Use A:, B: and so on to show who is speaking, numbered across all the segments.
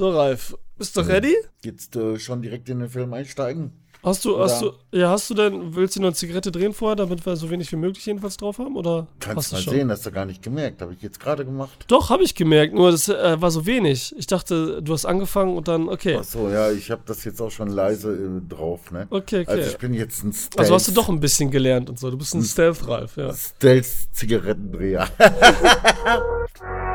A: So, Ralf, bist du ready?
B: Jetzt äh, schon direkt in den Film einsteigen?
A: Hast du, hast du, ja, hast du denn, willst du noch eine Zigarette drehen vorher, damit wir so wenig wie möglich jedenfalls drauf haben? Oder
B: Kannst
A: du
B: mal
A: schon?
B: sehen, hast du gar nicht gemerkt. Habe ich jetzt gerade gemacht.
A: Doch, habe ich gemerkt, nur das äh, war so wenig. Ich dachte, du hast angefangen und dann, okay.
B: Ach so, ja, ich habe das jetzt auch schon leise äh, drauf, ne?
A: Okay, okay.
B: Also ich bin jetzt ein Stealth,
A: Also hast du doch ein bisschen gelernt und so. Du bist ein Stealth-Ralf, ja.
B: Stealth-Zigarettendreher.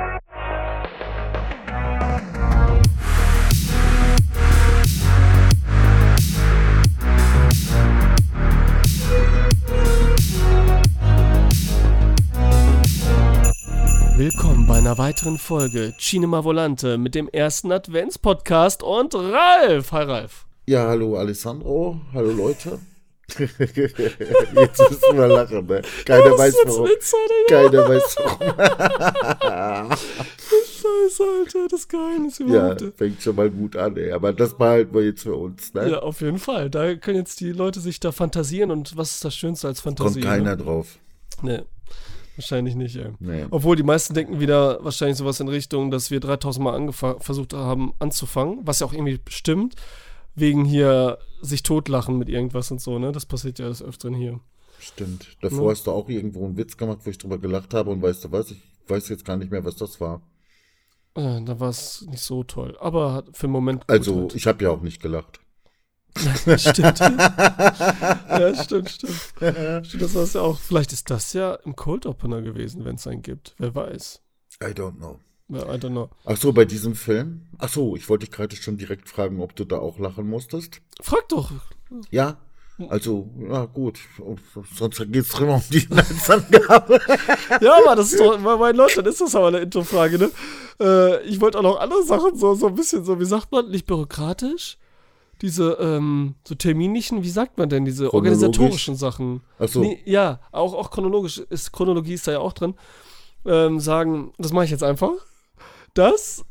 A: Willkommen bei einer weiteren Folge Cinema Volante mit dem ersten Advents-Podcast und Ralf. Hi, Ralf.
B: ja, hallo Alessandro. Hallo Leute. jetzt müssen wir lachen, ne? Keiner
A: Das
B: weiß warum.
A: Witz, Alter, ja.
B: Keiner weiß warum.
A: Scheiße, Alter, das Geheimnis
B: Ja,
A: überhaupt.
B: fängt schon mal gut an, ey. Aber das behalten wir jetzt für uns, ne?
A: Ja, auf jeden Fall. Da können jetzt die Leute sich da fantasieren und was ist das Schönste als Fantasie?
B: Kommt keiner drauf.
A: Ne? Wahrscheinlich nicht, ey.
B: Nee.
A: Obwohl die meisten denken wieder wahrscheinlich sowas in Richtung, dass wir 3000 Mal versucht haben anzufangen, was ja auch irgendwie stimmt, wegen hier sich totlachen mit irgendwas und so, ne? Das passiert ja des Öfteren hier.
B: Stimmt. Davor
A: Ne?
B: hast du auch irgendwo einen Witz gemacht, wo ich drüber gelacht habe und weißt du was? Ich weiß jetzt gar nicht mehr, was das war.
A: Äh, da war es nicht so toll, aber hat für den Moment.
B: Also,
A: gut
B: ich habe ja auch nicht gelacht.
A: stimmt. ja, stimmt, stimmt. Stimmt, das war's ja auch. Vielleicht ist das ja im Cold Opener gewesen, wenn es einen gibt. Wer weiß.
B: I don't know.
A: I don't know.
B: Ach so, bei diesem Film? Ach so, ich wollte dich gerade schon direkt fragen, ob du da auch lachen musstest.
A: Frag doch.
B: Ja? Also, ja gut. Sonst geht es immer um die Inhaltsangabe.
A: Ja, aber das ist doch, bei meinen Leuten ist das aber eine Introfrage, ne? Äh, ich wollte auch noch andere Sachen, so, so ein bisschen, so, wie sagt man, nicht bürokratisch? Diese, ähm, so terminlichen, wie sagt man denn, diese organisatorischen Sachen?
B: Ach so.
A: Nee, ja, auch, auch chronologisch, ist, Chronologie ist da ja auch drin. Ähm, sagen, das mache ich jetzt einfach, dass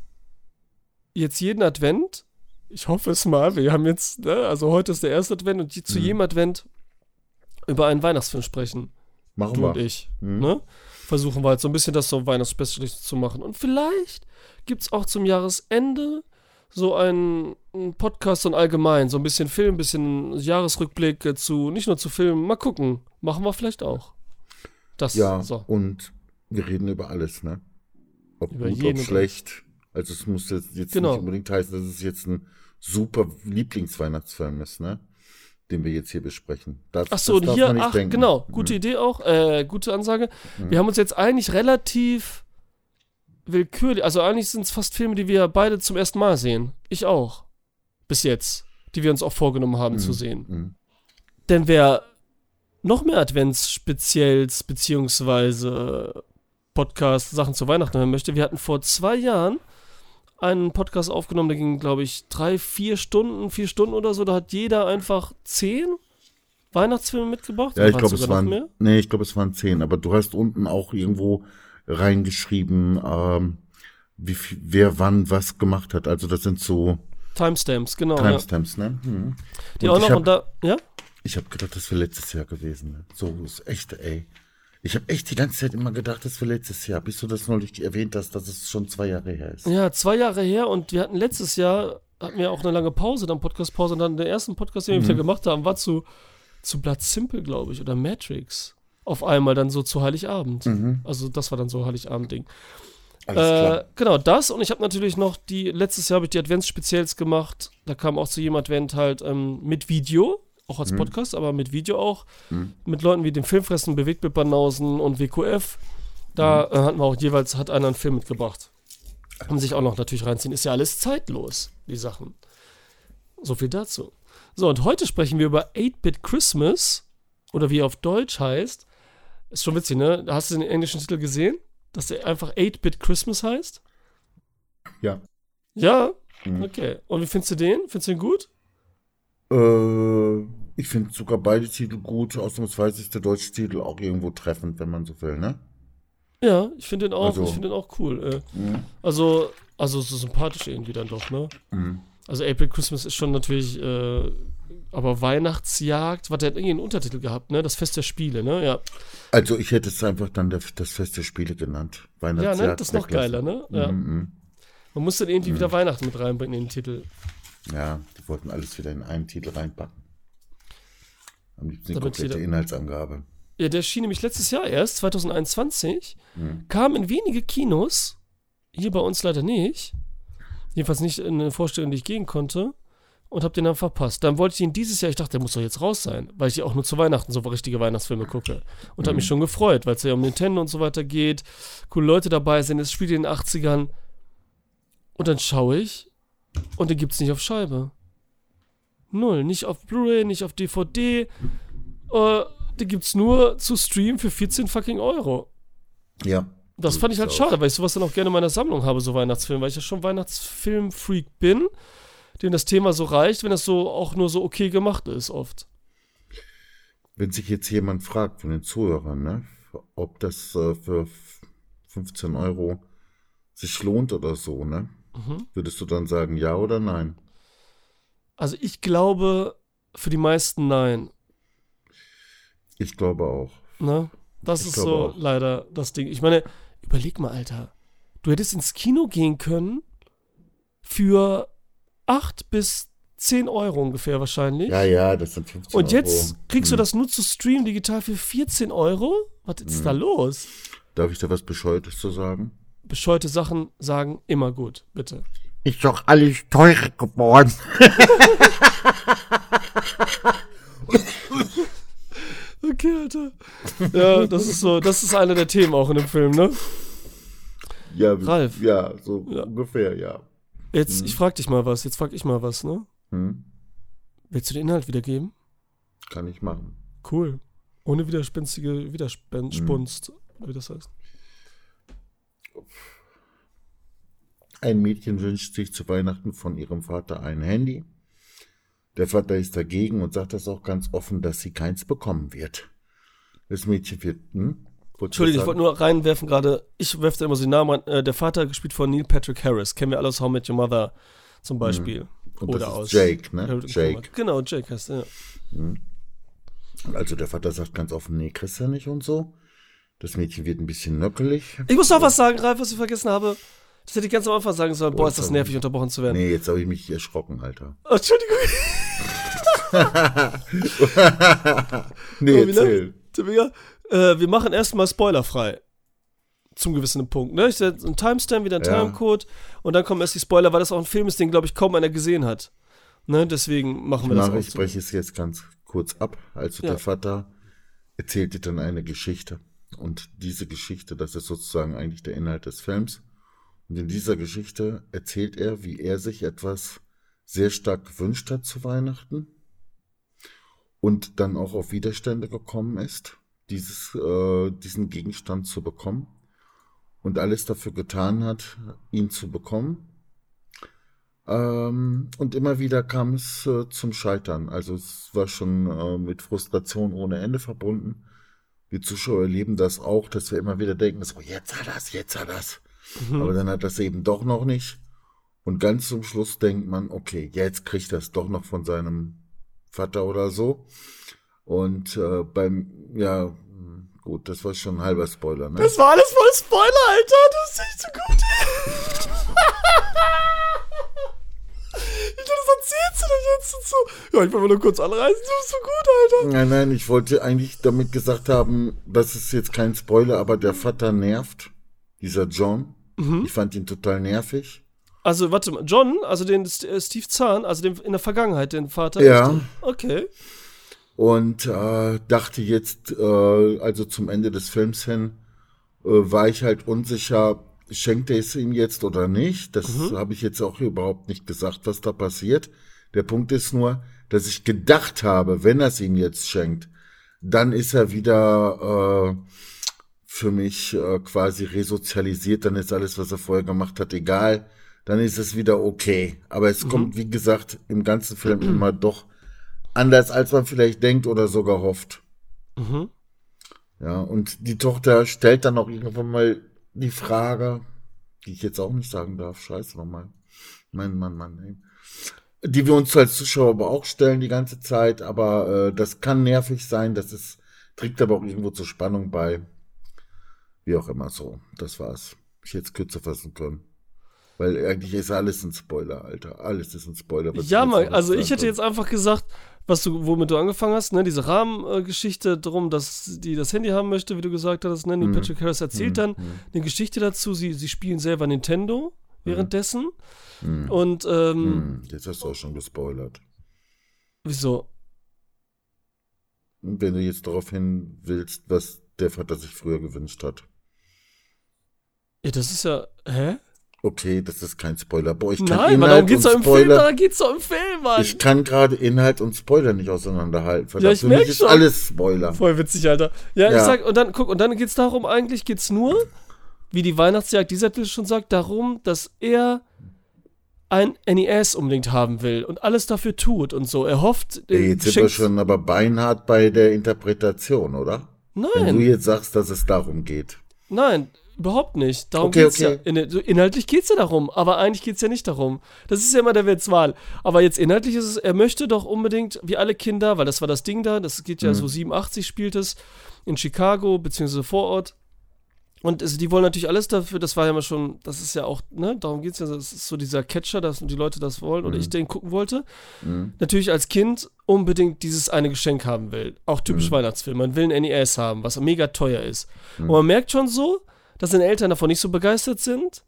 A: jetzt jeden Advent, ich hoffe es mal, wir haben jetzt, ne, also heute ist der erste Advent und je- zu
B: Mhm.
A: jedem Advent über einen Weihnachtsfilm sprechen
B: Machen
A: du
B: wir.
A: und ich.
B: Mhm.
A: Ne? Versuchen wir halt so ein bisschen das so Weihnachtsspecial zu machen. Und vielleicht gibt es auch zum Jahresende so einen, einen Podcast ein allgemein, so ein bisschen Film, ein bisschen Jahresrückblick zu, nicht nur zu Filmen. Mal gucken. Machen wir vielleicht auch. Das,
B: Ja,
A: so.
B: und wir reden über alles, ne? Ob
A: Über
B: gut, ob
A: und
B: schlecht. Also es muss jetzt, jetzt
A: Genau.
B: nicht unbedingt heißen, dass es jetzt ein super Lieblingsweihnachtsfilm ist, ne? Den wir jetzt hier besprechen. Das,
A: Ach so, und hier, ach,
B: denken.
A: genau, gute
B: Mhm.
A: Idee auch, äh, gute Ansage.
B: Mhm.
A: Wir haben uns jetzt eigentlich relativ willkürlich, also eigentlich sind es fast Filme, die wir beide zum ersten Mal sehen. Ich auch. Bis jetzt. Die wir uns auch vorgenommen haben zu
B: Mhm.
A: sehen.
B: Mhm.
A: Denn wer noch mehr Advents-Spezials beziehungsweise Podcast-Sachen zu Weihnachten hören möchte, wir hatten vor zwei Jahren einen Podcast aufgenommen, der ging, glaube ich, drei, vier Stunden, vier Stunden oder so. Da hat jeder einfach zehn Weihnachtsfilme mitgebracht.
B: Ja, ich glaube, es waren, nee, ich glaube, es waren zehn. Aber du hast unten auch irgendwo reingeschrieben, ähm, wie wer wann was gemacht hat. Also das sind so
A: Timestamps, genau. Ja.
B: Timestamps, ne? Mhm.
A: Die
B: Und
A: auch noch
B: hab-
A: und da, ja?
B: Ich habe gedacht, das wäre letztes Jahr gewesen. Ne? So ist echt, ey. Ich habe echt die ganze Zeit immer gedacht, das wäre letztes Jahr, bis du das neulich erwähnt hast, dass es schon zwei Jahre her ist.
A: Ja, zwei Jahre her und wir hatten letztes Jahr, hatten wir auch eine lange Pause, dann Podcast-Pause und dann der ersten Podcast, den wir
B: Mhm.
A: wieder gemacht haben, war zu, zu Blood Simple, glaube ich, oder Matrix. Auf einmal dann so zu Heiligabend.
B: Mhm.
A: Also das war dann so Heiligabend-Ding. Äh, genau, das und ich habe natürlich noch die, letztes Jahr habe ich die Advents-Spezials gemacht. Da kam auch zu jedem Advent halt ähm, mit Video, auch als
B: Mhm.
A: Podcast, aber mit Video auch.
B: Mhm.
A: Mit Leuten wie dem Filmfressen, Bewegtbildbanausen und WQF. Da
B: Mhm.
A: äh, hatten wir auch jeweils, hat einer einen Film mitgebracht. Kann sich auch noch natürlich reinziehen. Ist ja alles zeitlos, die Sachen. So viel dazu. So, und heute sprechen wir über 8-Bit Christmas. Oder wie er auf Deutsch heißt. Ist schon witzig, ne? Hast du den englischen Titel gesehen? Dass der einfach 8-Bit Christmas heißt?
B: Ja.
A: Ja?
B: Mhm.
A: Okay. Und wie findest du den? Findest du den gut?
B: Äh, ich finde sogar beide Titel gut. Ausnahmsweise ist der deutsche Titel auch irgendwo treffend, wenn man so will, ne?
A: Ja, ich finde den auch,
B: Also-
A: ich finde den auch cool. Äh,
B: Mhm.
A: also, also so sympathisch irgendwie dann doch, ne?
B: Mhm.
A: Also April Christmas ist schon natürlich, äh, aber Weihnachtsjagd, was der hat irgendwie einen Untertitel gehabt, ne? Das Fest der Spiele, ne? Ja.
B: Also ich hätte es einfach dann das Fest der Spiele genannt.
A: Ja,
B: Weihnachtsjagd.
A: ne? Das ist noch geiler, ne? Ja.
B: Mhm, mhm.
A: Man muss dann irgendwie mhm. wieder Weihnachten mit reinbringen in den Titel.
B: Ja, die wollten alles wieder in einen Titel reinpacken. Am liebsten die komplette Inhaltsangabe.
A: Ja, der schien nämlich letztes Jahr erst, 2021, mhm. kam in wenige Kinos, hier bei uns leider nicht. Jedenfalls nicht in eine Vorstellung, die ich gehen konnte. Und hab den dann verpasst. Dann wollte ich ihn dieses Jahr, ich dachte, der muss doch jetzt raus sein, weil ich auch nur zu Weihnachten so richtige Weihnachtsfilme gucke. Und mhm. habe mich schon gefreut, weil es ja um Nintendo und so weiter geht, coole Leute dabei sind, es spielt in den 80ern. Und dann schaue ich und den gibt's nicht auf Scheibe. Null. Nicht auf Blu-ray, nicht auf DVD. Äh, die gibt's nur zu streamen für 14 fucking Euro.
B: Ja.
A: Das fand ich halt schade, weil ich sowas dann auch gerne in meiner Sammlung habe, so Weihnachtsfilme, weil ich ja schon Weihnachtsfilm-Freak bin, dem das Thema so reicht, wenn das so auch nur so okay gemacht ist, oft.
B: Wenn sich jetzt jemand fragt von den Zuhörern, ne, ob das äh, für 15 Euro sich lohnt oder so, ne? Mhm. Würdest du dann sagen ja oder nein?
A: Also ich glaube für die meisten nein.
B: Ich glaube auch.
A: Ne? Das ich ist so auch. leider das Ding. Ich meine, überleg mal, Alter. Du hättest ins Kino gehen können für 8 bis 10 Euro ungefähr wahrscheinlich.
B: Ja, ja, das sind 15
A: Und jetzt Euro. kriegst hm. du das nur zu streamen digital für 14 Euro? Was ist hm. da los?
B: Darf ich da was Bescheuertes zu sagen?
A: Bescheute Sachen sagen immer gut, bitte.
B: Ist doch alles teurer geworden.
A: okay, Alter. Ja, das ist so, das ist einer der Themen auch in dem Film, ne?
B: Ja, Ralf. Ja, so ja. ungefähr, ja.
A: Jetzt, hm. ich frag dich mal was, jetzt frag ich mal was, ne? Hm. Willst du den Inhalt wiedergeben?
B: Kann ich machen.
A: Cool. Ohne widerspenstige Widerspunst, hm. wie das heißt.
B: Ein Mädchen wünscht sich zu Weihnachten von ihrem Vater ein Handy. Der Vater ist dagegen und sagt das auch ganz offen, dass sie keins bekommen wird. Das Mädchen wird. Hm?
A: Entschuldigung, ich wollte nur reinwerfen gerade. Ich werfe da immer so den Namen an. Äh, der Vater gespielt von Neil Patrick Harris. Kennen wir alle aus How Met Your Mother zum Beispiel. Hm.
B: Und Oder aus Jake, ne? Jake.
A: Genau, Jake heißt er. Ja. Hm.
B: Also der Vater sagt ganz offen, nee, kriegst du nicht und so. Das Mädchen wird ein bisschen nöckelig.
A: Ich muss noch was sagen, Ralf, was ich vergessen habe. Das hätte ich ganz am Anfang sagen sollen. Boah, ist das nervig, unterbrochen zu werden.
B: Nee, jetzt habe ich mich erschrocken, Alter.
A: Oh, Entschuldigung.
B: nee, oh, erzähl.
A: Äh, wir machen erstmal spoilerfrei. Zum gewissen Punkt. Ne? Ich setze einen Timestamp, wieder einen ja. Timecode und dann kommen erst die Spoiler, weil das auch ein Film ist, den, glaube ich, kaum einer gesehen hat. Ne? Deswegen machen wir das
B: auch. Ich spreche es jetzt ganz kurz ab. Also ja. der Vater erzählte dann eine Geschichte. Und diese Geschichte, das ist sozusagen eigentlich der Inhalt des Films. Und in dieser Geschichte erzählt er, wie er sich etwas sehr stark gewünscht hat zu Weihnachten und dann auch auf Widerstände gekommen ist, dieses, äh, diesen Gegenstand zu bekommen und alles dafür getan hat, ihn zu bekommen. Ähm, und immer wieder kam es äh, zum Scheitern. Also es war schon äh, mit Frustration ohne Ende verbunden wir Zuschauer erleben das auch, dass wir immer wieder denken, so, jetzt hat das, jetzt hat das. Mhm. Aber dann hat das eben doch noch nicht. Und ganz zum Schluss denkt man, okay, jetzt kriegt das doch noch von seinem Vater oder so. Und äh, beim, ja, gut, das war schon ein halber Spoiler, ne?
A: Das war alles voll Spoiler, Alter, das ist nicht so gut. erzählst du denn jetzt und so? Ja, ich wollte nur kurz anreißen, du bist so gut, Alter.
B: Nein, nein, ich wollte eigentlich damit gesagt haben, das ist jetzt kein Spoiler, aber der Vater nervt, dieser John. Mhm. Ich fand ihn total nervig.
A: Also, warte mal, John, also den äh, Steve Zahn, also den, in der Vergangenheit, den Vater.
B: Ja.
A: Okay.
B: Und äh, dachte jetzt, äh, also zum Ende des Films hin, äh, war ich halt unsicher, schenkt er es ihm jetzt oder nicht. Das mhm. habe ich jetzt auch überhaupt nicht gesagt, was da passiert. Der Punkt ist nur, dass ich gedacht habe, wenn er es ihm jetzt schenkt, dann ist er wieder äh, für mich äh, quasi resozialisiert, dann ist alles, was er vorher gemacht hat, egal. Dann ist es wieder okay. Aber es mhm. kommt, wie gesagt, im ganzen Film immer doch anders, als man vielleicht denkt oder sogar hofft. Mhm. Ja, und die Tochter stellt dann auch irgendwann mal die Frage, die ich jetzt auch nicht sagen darf, scheiße nochmal. Mein Mann, Mann, ey. Die wir uns als Zuschauer aber auch stellen die ganze Zeit, aber äh, das kann nervig sein, das ist, trägt aber auch irgendwo zur Spannung bei. Wie auch immer so. Das war's. Ich hätte es kürzer fassen können. Weil eigentlich ist alles ein Spoiler, Alter. Alles ist ein Spoiler.
A: Ja, mal, also ich hätte jetzt einfach gesagt, was du, womit du angefangen hast, ne, diese Rahmengeschichte drum, dass die das Handy haben möchte, wie du gesagt hast, ne,
B: Mhm.
A: Patrick Harris erzählt
B: Mhm,
A: dann
B: mhm.
A: eine Geschichte dazu, sie, sie spielen selber Nintendo währenddessen
B: Mhm.
A: und, ähm,
B: Hm, Jetzt hast du auch schon gespoilert.
A: wieso?
B: Wenn du jetzt darauf hin willst, was der Vater sich früher gewünscht hat.
A: Ja, das ist ja, hä?
B: Okay, das ist kein Spoiler. Boah, ich kann
A: Nein,
B: Inhalt
A: darum geht's doch im Film,
B: Spoiler.
A: da geht's doch im Film, Mann.
B: Ich kann gerade Inhalt und Spoiler nicht auseinanderhalten. Verdammt,
A: ich
B: für mich
A: merk
B: ist
A: schon.
B: alles Spoiler.
A: Voll witzig, Alter. Ja, ich
B: Ja.
A: sag, und dann, guck, und dann geht's darum, eigentlich geht's nur, wie die Weihnachtsjagd dieser Titel schon sagt, darum, dass er ein NES unbedingt haben will und alles dafür tut und so. Er hofft,
B: Ey,
A: äh,
B: jetzt sind wir schon aber beinhart bei der Interpretation, oder? Wenn du
A: Nein,
B: jetzt sagst, dass es darum geht.
A: nein, überhaupt nicht. Darum
B: Okay,
A: geht's
B: okay.
A: ja. In, so inhaltlich geht's ja darum, aber eigentlich geht's ja nicht darum. Das ist ja immer der Witzwahl. Aber jetzt inhaltlich ist es, er möchte doch unbedingt, wie alle Kinder, weil das war das Ding da, das geht
B: Mhm.
A: ja so 87 spielt es, in Chicago, beziehungsweise vor Ort. Und es, die wollen natürlich alles dafür, das war ja mal schon, das ist ja auch, ne, darum geht's ja, das ist so dieser Catcher, dass die Leute das wollen oder ich den gucken wollte.
B: Mhm.
A: Natürlich als Kind unbedingt dieses eine Geschenk haben will. Auch typisch Weihnachtsfilm. Man will ein NES haben, was mega teuer ist. Und man merkt schon so, dass seine Eltern davon nicht so begeistert sind.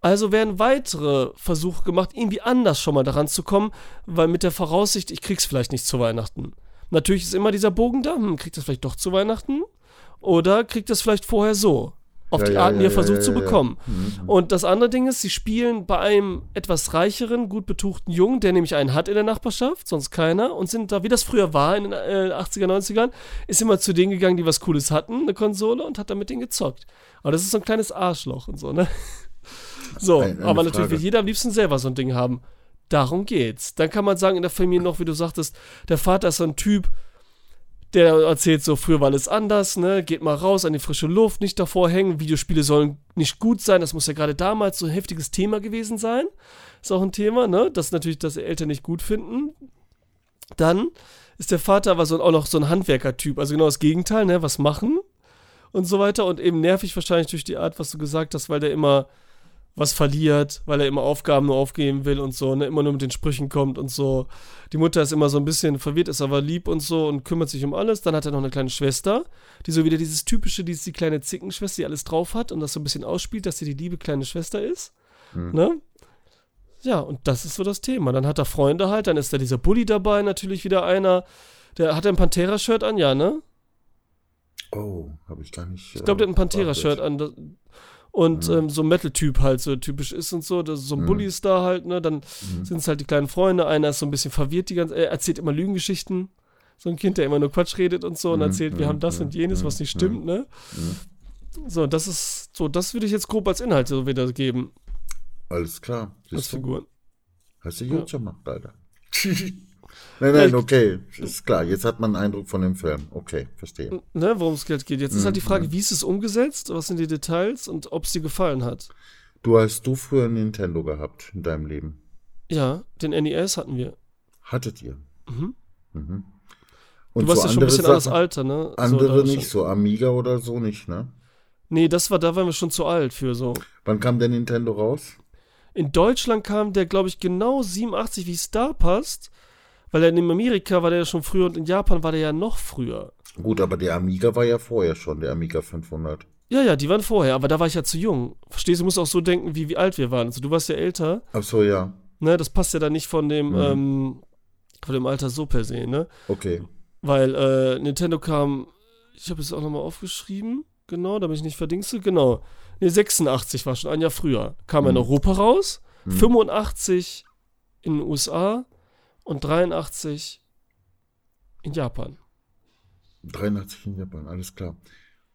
A: Also werden weitere Versuche gemacht, irgendwie anders schon mal daran zu kommen, weil mit der Voraussicht, ich krieg's vielleicht nicht zu Weihnachten. Natürlich ist immer dieser Bogen da, hm, kriegt das vielleicht doch zu Weihnachten? Oder kriegt das vielleicht vorher so? Auf
B: Ja,
A: die
B: ja,
A: Art, die er versucht zu bekommen.
B: Mhm.
A: Und das andere Ding ist, sie spielen bei einem etwas reicheren, gut betuchten Jungen, der nämlich einen hat in der Nachbarschaft, sonst keiner, und sind da, wie das früher war in den äh, 80er, 90ern, ist immer zu denen gegangen, die was Cooles hatten, eine Konsole, und hat dann mit denen gezockt. Aber das ist so ein kleines Arschloch und so, ne? So,
B: Eine- eine
A: aber natürlich
B: Frage.
A: will jeder am liebsten selber so ein Ding haben. Darum geht's. Dann kann man sagen, in der Familie noch, wie du sagtest, der Vater ist so ein Typ, der erzählt so, früher war alles anders, ne? Geht mal raus an die frische Luft, nicht davor hängen. Videospiele sollen nicht gut sein. Das muss ja gerade damals so ein heftiges Thema gewesen sein. Ist auch ein Thema, ne? Das natürlich, dass Eltern nicht gut finden. Dann ist der Vater aber so, auch noch so ein Handwerkertyp, also genau das Gegenteil, ne? Was machen und so weiter. Und eben nervig wahrscheinlich durch die Art, was du gesagt hast, weil der immer was verliert, weil er immer Aufgaben nur aufgeben will und so, ne, immer nur mit den Sprüchen kommt und so. Die Mutter ist immer so ein bisschen verwirrt, ist aber lieb und so und kümmert sich um alles. Dann hat er noch eine kleine Schwester, die so wieder dieses typische, die ist die kleine Zickenschwester, die alles drauf hat und das so ein bisschen ausspielt, dass sie die liebe kleine Schwester ist. Ne? Ja, und das ist so das Thema. Dann hat er Freunde halt, dann ist da dieser Bully dabei, natürlich wieder einer. Der hat er ein Pantera-Shirt an, ja, ne?
B: Oh, habe ich gar nicht.
A: Ich glaube, der hat ein Pantera-Shirt an. Und ähm, so ein Metal-Typ halt so typisch ist und so. Das, so ein
B: Mhm.
A: Bully ist da halt, ne? Dann
B: Mhm.
A: sind es halt die kleinen Freunde. Einer ist so ein bisschen verwirrt, die ganze, er erzählt immer Lügengeschichten. So ein Kind, der immer nur Quatsch redet und so und
B: Mhm,
A: erzählt, wir
B: mhm,
A: haben das
B: mhm,
A: und jenes,
B: mhm,
A: was nicht
B: mhm.
A: stimmt, ne?
B: Mhm.
A: So, das ist, so, das würde ich jetzt grob als Inhalt so wiedergeben,
B: Alles klar.
A: als? Figuren.
B: Hast du
A: Ja.
B: gut gemacht, Alter. nein, nein, okay. Ist klar. Jetzt hat man einen Eindruck von dem Film. Okay, verstehe.
A: Ne, worum es Geld geht. Jetzt ist halt die
B: Mhm,
A: Frage, wie ist es umgesetzt, was sind die Details und ob es dir gefallen hat.
B: Du hast du früher ein Nintendo gehabt in deinem Leben?
A: Ja, den NES hatten wir.
B: Hattet ihr?
A: Mhm.
B: Mhm.
A: Du
B: Und
A: warst
B: so
A: ja schon ein bisschen anderes
B: Sachen-
A: Alter, ne?
B: Andere
A: so,
B: nicht, so Amiga oder so nicht, ne?
A: Nee, das war, da waren wir schon zu alt für so.
B: Wann kam der Nintendo raus?
A: In Deutschland kam der, glaube ich, genau 87, wie es da passt. Weil in Amerika war der ja schon früher und in Japan war der ja noch früher.
B: Gut, aber der Amiga war ja vorher schon, der Amiga 500.
A: Ja, ja, die waren vorher, aber da war ich ja zu jung. Verstehst du, du musst auch so denken, wie, wie alt wir waren. Also du warst ja älter,
B: Ach so, ja.
A: ne? Das passt ja dann nicht von dem,
B: Mhm.
A: ähm, von dem Alter so per se, ne?
B: Okay.
A: Weil äh, Nintendo kam, ich habe es auch nochmal aufgeschrieben, genau, damit ich nicht verdingste, genau. Ne, 86 war schon ein Jahr früher. Kam er in
B: Mhm.
A: Europa raus,
B: Mhm.
A: 85 in den USA und 83 in Japan.
B: 83 in Japan, alles klar.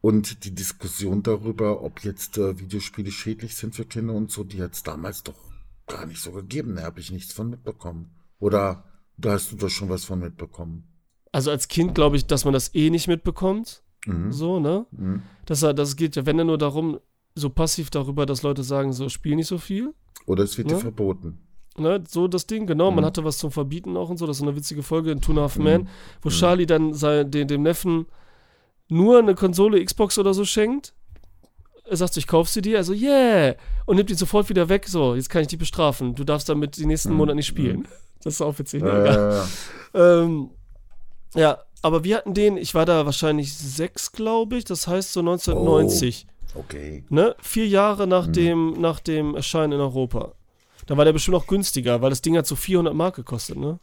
B: Und die Diskussion darüber, ob jetzt äh, Videospiele schädlich sind für Kinder und so, die hat es damals doch gar nicht so gegeben. Da habe ich nichts von mitbekommen. Oder da hast du doch schon was von mitbekommen.
A: Also als Kind glaube ich, dass man das eh nicht mitbekommt,
B: Mhm.
A: so, ne?
B: Mhm.
A: Das, das geht ja, wenn dann nur darum, so passiv darüber, dass Leute sagen, so, spiel nicht so viel.
B: Oder es wird
A: Ja.
B: dir verboten.
A: Ne, so das Ding, genau. Man
B: Mhm.
A: hatte was zum Verbieten auch und so. Das ist so eine witzige Folge in Two and a Half
B: Mhm.
A: Men, wo Charlie dann sein, den, dem Neffen nur eine Konsole Xbox oder so schenkt. er sagt so, ich kauf sie dir, also yeah, und nimmt ihn sofort wieder weg, so, jetzt kann ich dich bestrafen, du darfst damit die nächsten Monate nicht spielen. Das ist auch witzig, ne?
B: Ja, ja, ja.
A: Ähm, ja, aber wir hatten den, ich war da wahrscheinlich sechs, glaube ich, das heißt so 1990.
B: Okay.
A: Ne? Vier Jahre
B: Mhm.
A: nach, dem, nach dem Erscheinen in Europa. Da war der bestimmt auch günstiger, weil das Ding hat so 400 Mark gekostet, ne?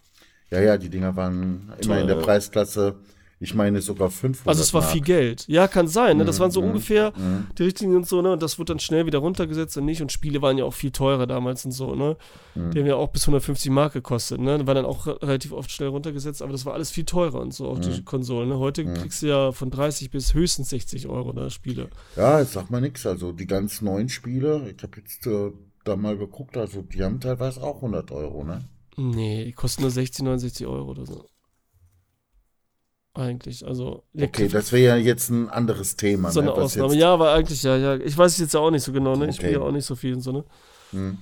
B: Ja, ja, die Dinger waren immer in der. Preisklasse, ich meine sogar 500
A: Also es war
B: Mark.
A: viel Geld. Ja, kann sein, ne? Das waren so
B: Mhm,
A: ungefähr die richtigen und so, ne? Und das wurde dann schnell wieder runtergesetzt und nicht. Und Spiele waren ja auch viel teurer damals und so, ne?
B: Mhm.
A: Die haben ja auch bis 150 Mark gekostet, ne? War dann auch re- relativ oft schnell runtergesetzt, aber das war alles viel teurer und so,
B: Mhm.
A: die Konsolen, ne? Heute kriegst du ja von 30 bis höchstens 60 Euro, ne? Spiele.
B: Ja, jetzt sag mal nix. Also die ganz neuen Spiele, ich habe jetzt äh, da mal geguckt, also die haben teilweise auch 100 Euro, ne?
A: Nee, die kosten nur 60, 69 Euro oder so. Eigentlich, also.
B: Okay, das wäre ja jetzt ein anderes Thema.
A: so eine
B: ne,
A: Ausnahme. Ja, aber eigentlich, ja, ja. Ich weiß es jetzt ja auch nicht so genau, ne? Ich spiele
B: Okay.
A: ja auch nicht so viel und so, ne?
B: Hm.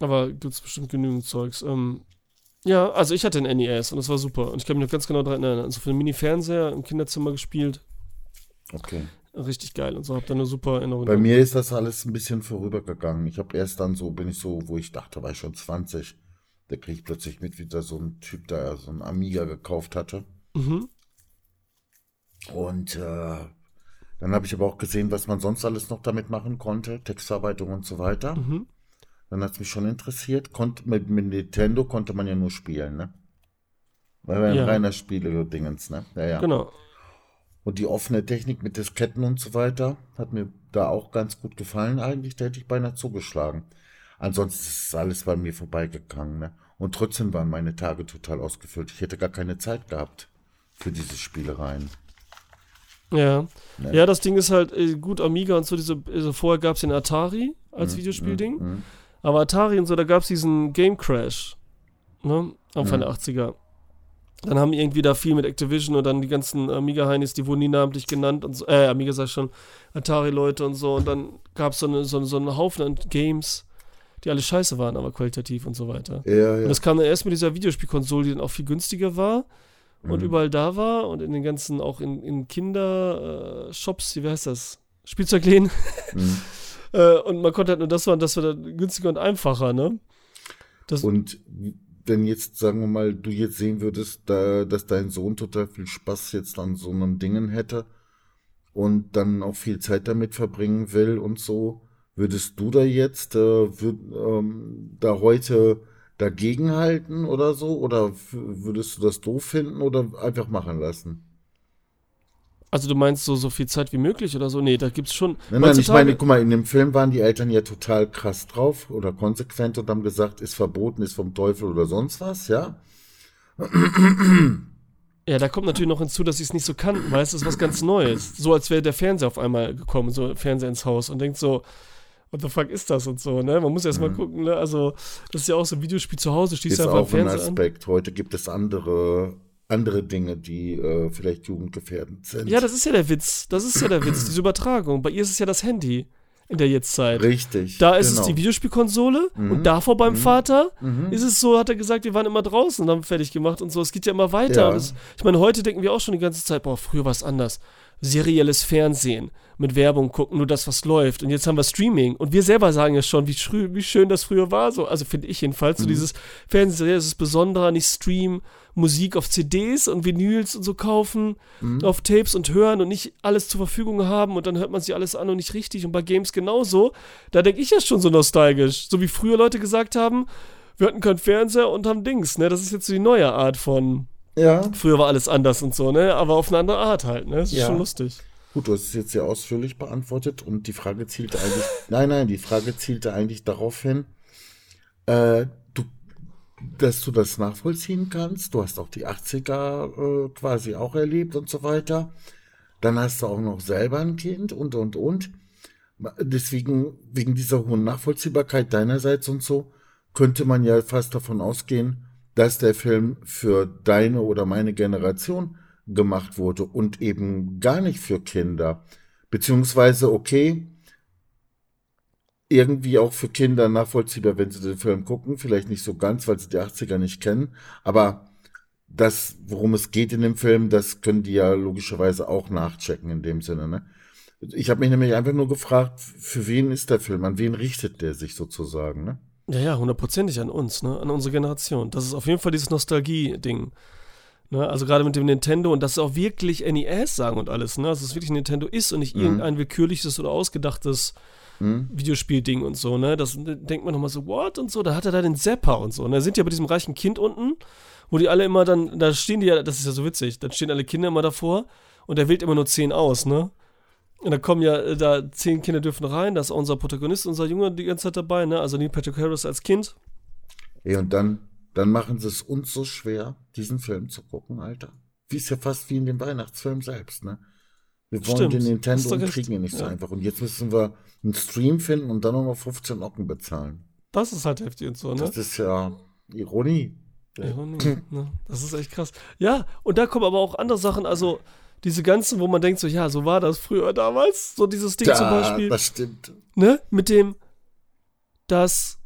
A: Aber gibt's bestimmt genügend Zeugs. Ähm, ja, also ich hatte ein NES und das war super. Und ich kann mich noch ganz genau daran erinnern. Also für den Mini-Fernseher im Kinderzimmer gespielt.
B: Okay.
A: Richtig geil und so. Hab da eine super Erinnerung.
B: Bei mir ist das alles ein bisschen vorübergegangen. Ich habe erst dann so, bin ich so, wo ich dachte, war ich schon 20. Da krieg ich plötzlich mit, wie da so ein Typ da so ein Amiga gekauft hatte.
A: Mhm.
B: Und äh, dann habe ich aber auch gesehen, was man sonst alles noch damit machen konnte, Textverarbeitung und so weiter.
A: Mhm.
B: Dann hat es mich schon interessiert. Konnt, mit, mit Nintendo konnte man ja nur spielen, ne? Weil war
A: Ja.
B: ein reiner Spiele-Dingens, ne? Ja, ja.
A: Genau.
B: Und die offene Technik mit Disketten und so weiter hat mir da auch ganz gut gefallen eigentlich. Da hätte ich beinahe zugeschlagen. Ansonsten ist alles bei mir vorbeigegangen, ne? Und trotzdem waren meine Tage total ausgefüllt. Ich hätte gar keine Zeit gehabt für diese Spielereien.
A: Ja.
B: Ne?
A: Ja, das Ding ist halt äh, gut Amiga und so. Diese, also vorher gab es den Atari
B: Mhm,
A: als Videospielding.
B: mm,
A: Aber Atari und so, da gab es diesen Game Crash. Ne? Anfang
B: Mhm.
A: der 80er. Dann haben irgendwie da viel mit Activision und dann die ganzen Amiga-Heinis, die wurden nie namentlich genannt und so, äh, Amiga sag ich schon, Atari-Leute und so. Und dann gab es so, eine, so, so einen Haufen an Games, die alle scheiße waren, aber qualitativ und so weiter.
B: Ja,
A: Und
B: ja.
A: das kam dann erst mit dieser Videospielkonsole, die dann auch viel günstiger war und
B: Mhm.
A: überall da war und in den ganzen, auch in, in Kinder-Shops, wie heißt das? Spielzeugläden.
B: Mhm.
A: Äh, und man konnte halt nur das machen, das war dann günstiger und einfacher, ne? Das,
B: Und wenn jetzt, sagen wir mal, du jetzt sehen würdest, da, dass dein Sohn total viel Spaß jetzt an so einem Dingen hätte und dann auch viel Zeit damit verbringen will und so, würdest du da jetzt äh, würd, ähm, da heute dagegen halten oder so? Oder würdest du das doof finden oder einfach machen lassen?
A: Also du meinst so, so viel Zeit wie möglich oder so? Nee, da gibt's schon.
B: Nein, nein, ich meine, guck mal, in dem Film waren die Eltern ja total krass drauf oder konsequent und haben gesagt, ist verboten, ist vom Teufel oder sonst was, ja?
A: Ja, da kommt natürlich noch hinzu, dass sie es nicht so kannten, weil es ist was ganz Neues. So als wäre der Fernseher auf einmal gekommen, so Fernseher ins Haus und denkt so, what the fuck ist das und so, ne? Man muss erst mal gucken, ne? Also, das ist ja auch so ein Videospiel zu Hause, schließt
B: Mhm. Ist
A: du einfach
B: auch ein
A: Fernseher an.
B: Aspekt. Heute gibt es andere, andere Dinge, die äh, vielleicht jugendgefährdend sind.
A: Ja, das ist ja der Witz. Das ist ja der Witz, diese Übertragung. Bei ihr ist es ja das Handy in der Jetztzeit.
B: Richtig.
A: Da ist es
B: genau.
A: die Videospielkonsole
B: Mhm.
A: und davor beim Vater
B: Mhm.
A: ist es so, hat er gesagt, wir waren immer draußen und haben fertig gemacht und so. Es geht ja immer weiter.
B: Ja.
A: Es, ich meine, heute denken wir auch schon die ganze Zeit, boah, früher war es anders. Serielles Fernsehen mit Werbung gucken, nur das, was läuft. Und jetzt haben wir Streaming. Und wir selber sagen ja schon, wie, wie schön das früher war. So, also finde ich jedenfalls,
B: Mhm.
A: so dieses Fernsehen, das ist besonderer, nicht Stream, Musik auf CDs und Vinyls und so kaufen,
B: Mhm.
A: auf Tapes und hören und nicht alles zur Verfügung haben und dann hört man sich alles an und nicht richtig. Und bei Games genauso. Da denke ich ja schon so nostalgisch. So wie früher Leute gesagt haben, wir hatten keinen Fernseher und haben Dings, ne? Das ist jetzt so die neue Art von.
B: Ja.
A: Früher war alles anders und so, ne? Aber auf eine andere Art halt, ne? Das ist
B: Ja.
A: schon lustig.
B: Gut, du hast es jetzt sehr ausführlich beantwortet und die Frage zielte eigentlich, nein, nein, die Frage zielte eigentlich darauf hin, äh, du, dass du das nachvollziehen kannst. Du hast auch die 80er äh, quasi auch erlebt und so weiter. Dann hast du auch noch selber ein Kind und, und, und. Deswegen, wegen dieser hohen Nachvollziehbarkeit deinerseits und so, könnte man ja fast davon ausgehen, dass der Film für deine oder meine Generation gemacht wurde und eben gar nicht für Kinder. Beziehungsweise, okay, irgendwie auch für Kinder nachvollziehbar, wenn sie den Film gucken. Vielleicht nicht so ganz, weil sie die 80er nicht kennen. Aber das, worum es geht in dem Film, das können die ja logischerweise auch nachchecken in dem Sinne. Ne? Ich habe mich nämlich einfach nur gefragt, für wen ist der Film? An wen richtet der sich sozusagen, ne?
A: Ja, ja, hundertprozentig an uns, ne? An unsere Generation. Das ist auf jeden Fall dieses Nostalgie-Ding. Ne? Also gerade mit dem Nintendo und das ist auch wirklich NES sagen und alles, ne? Also es wirklich Nintendo ist und nicht mhm. irgendein willkürliches oder ausgedachtes mhm. Videospielding und so, ne? Das denkt man nochmal so, what und so, da hat er da den Zapper und so. Und ne? da sind ja bei diesem reichen Kind unten, wo die alle immer dann, da stehen die ja, das ist ja so witzig, dann stehen alle Kinder immer davor und er wählt immer nur zehn aus, ne? Und da kommen ja äh, da zehn Kinder dürfen rein, da ist auch unser Protagonist, unser Junge die ganze Zeit dabei, ne? Also Neil Patrick Harris als Kind.
B: Ey, und dann, dann machen sie es uns so schwer, diesen Film zu gucken, Alter. Wie ist ja fast wie in dem Weihnachtsfilm selbst, ne? Wir wollen Stimmt, den Nintendo und kriegen ihn nicht ja. so einfach. Und jetzt müssen wir einen Stream finden und dann noch 15 Ocken bezahlen.
A: Das ist halt heftig und so, ne?
B: Das ist ja Ironie.
A: Ironie, ne? Das ist echt krass. Ja, und da kommen aber auch andere Sachen, also diese ganzen, wo man denkt so, ja, so war das früher damals, so dieses Ding
B: ja,
A: zum Beispiel.
B: das stimmt.
A: Ne, mit dem, dass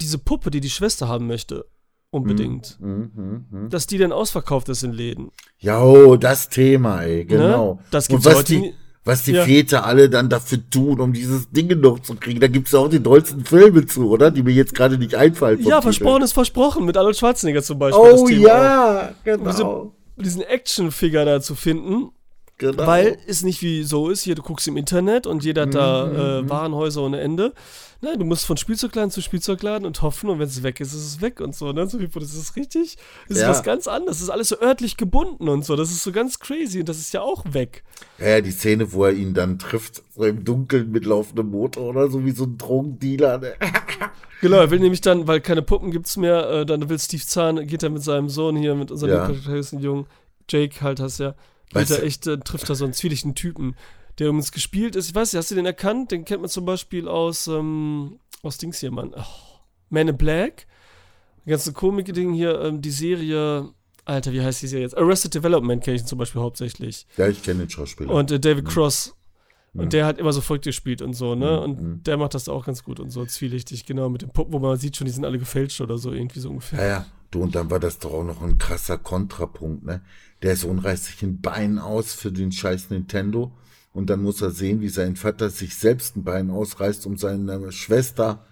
A: diese Puppe, die die Schwester haben möchte, unbedingt,
B: mhm, mh, mh.
A: dass die dann ausverkauft ist in Läden.
B: Ja, oh, das Thema, ey, ne? genau.
A: Ne? Das gibt's
B: Und was
A: heute
B: die, was die ja. Väter alle dann dafür tun, um dieses Ding noch zu kriegen. Da gibt's auch die tollsten Filme zu, oder? Die mir jetzt gerade nicht einfallen.
A: Ja, versprochen ist versprochen, mit Arnold Schwarzenegger zum Beispiel.
B: Oh ja,
A: genau diesen Action-Figure da zu finden. Genau. Weil es nicht wie so ist, hier du guckst im Internet und jeder hat da mhm, äh, mhm. Warenhäuser ohne Ende. Nein, du musst von Spielzeugladen zu Spielzeugladen und hoffen und wenn es weg ist, ist es weg und so. Ne? So, das ist richtig. Das ist ja. was ganz anderes. Das ist alles so örtlich gebunden und so. Das ist so ganz crazy und das ist ja auch weg.
B: Ja, die Szene, wo er ihn dann trifft, so im Dunkeln mit laufendem Motor oder so wie so ein Drogendealer. Ne?
A: Genau, er will nämlich dann, weil keine Puppen gibt's mehr, äh, dann will Steve Zahn, geht er mit seinem Sohn hier, mit unserem ja. Jungen, Jake halt hast ja, geht er echt, äh, trifft da so einen zwielichten Typen, der übrigens gespielt ist. Ich weiß nicht, hast du den erkannt? Den kennt man zum Beispiel aus, ähm, aus Dings hier, Mann. Oh, Man in Black. Die ganze Komik-Ding hier, ähm, die Serie, Alter, wie heißt die Serie jetzt? Arrested Development kenne ich zum Beispiel hauptsächlich.
B: Ja, ich kenne den Schauspieler.
A: Und äh, David Cross und der hat immer so verrückt gespielt und so, ne? Und mhm. der macht das auch ganz gut und so, zwielichtig, genau, mit den Puppen, wo man sieht schon, die sind alle gefälscht oder so, irgendwie so ungefähr.
B: Ja, ja. Du, und dann war das doch auch noch ein krasser Kontrapunkt, ne? Der Sohn reißt sich ein Bein aus für den scheiß Nintendo und dann muss er sehen, wie sein Vater sich selbst ein Bein ausreißt, um seine Schwester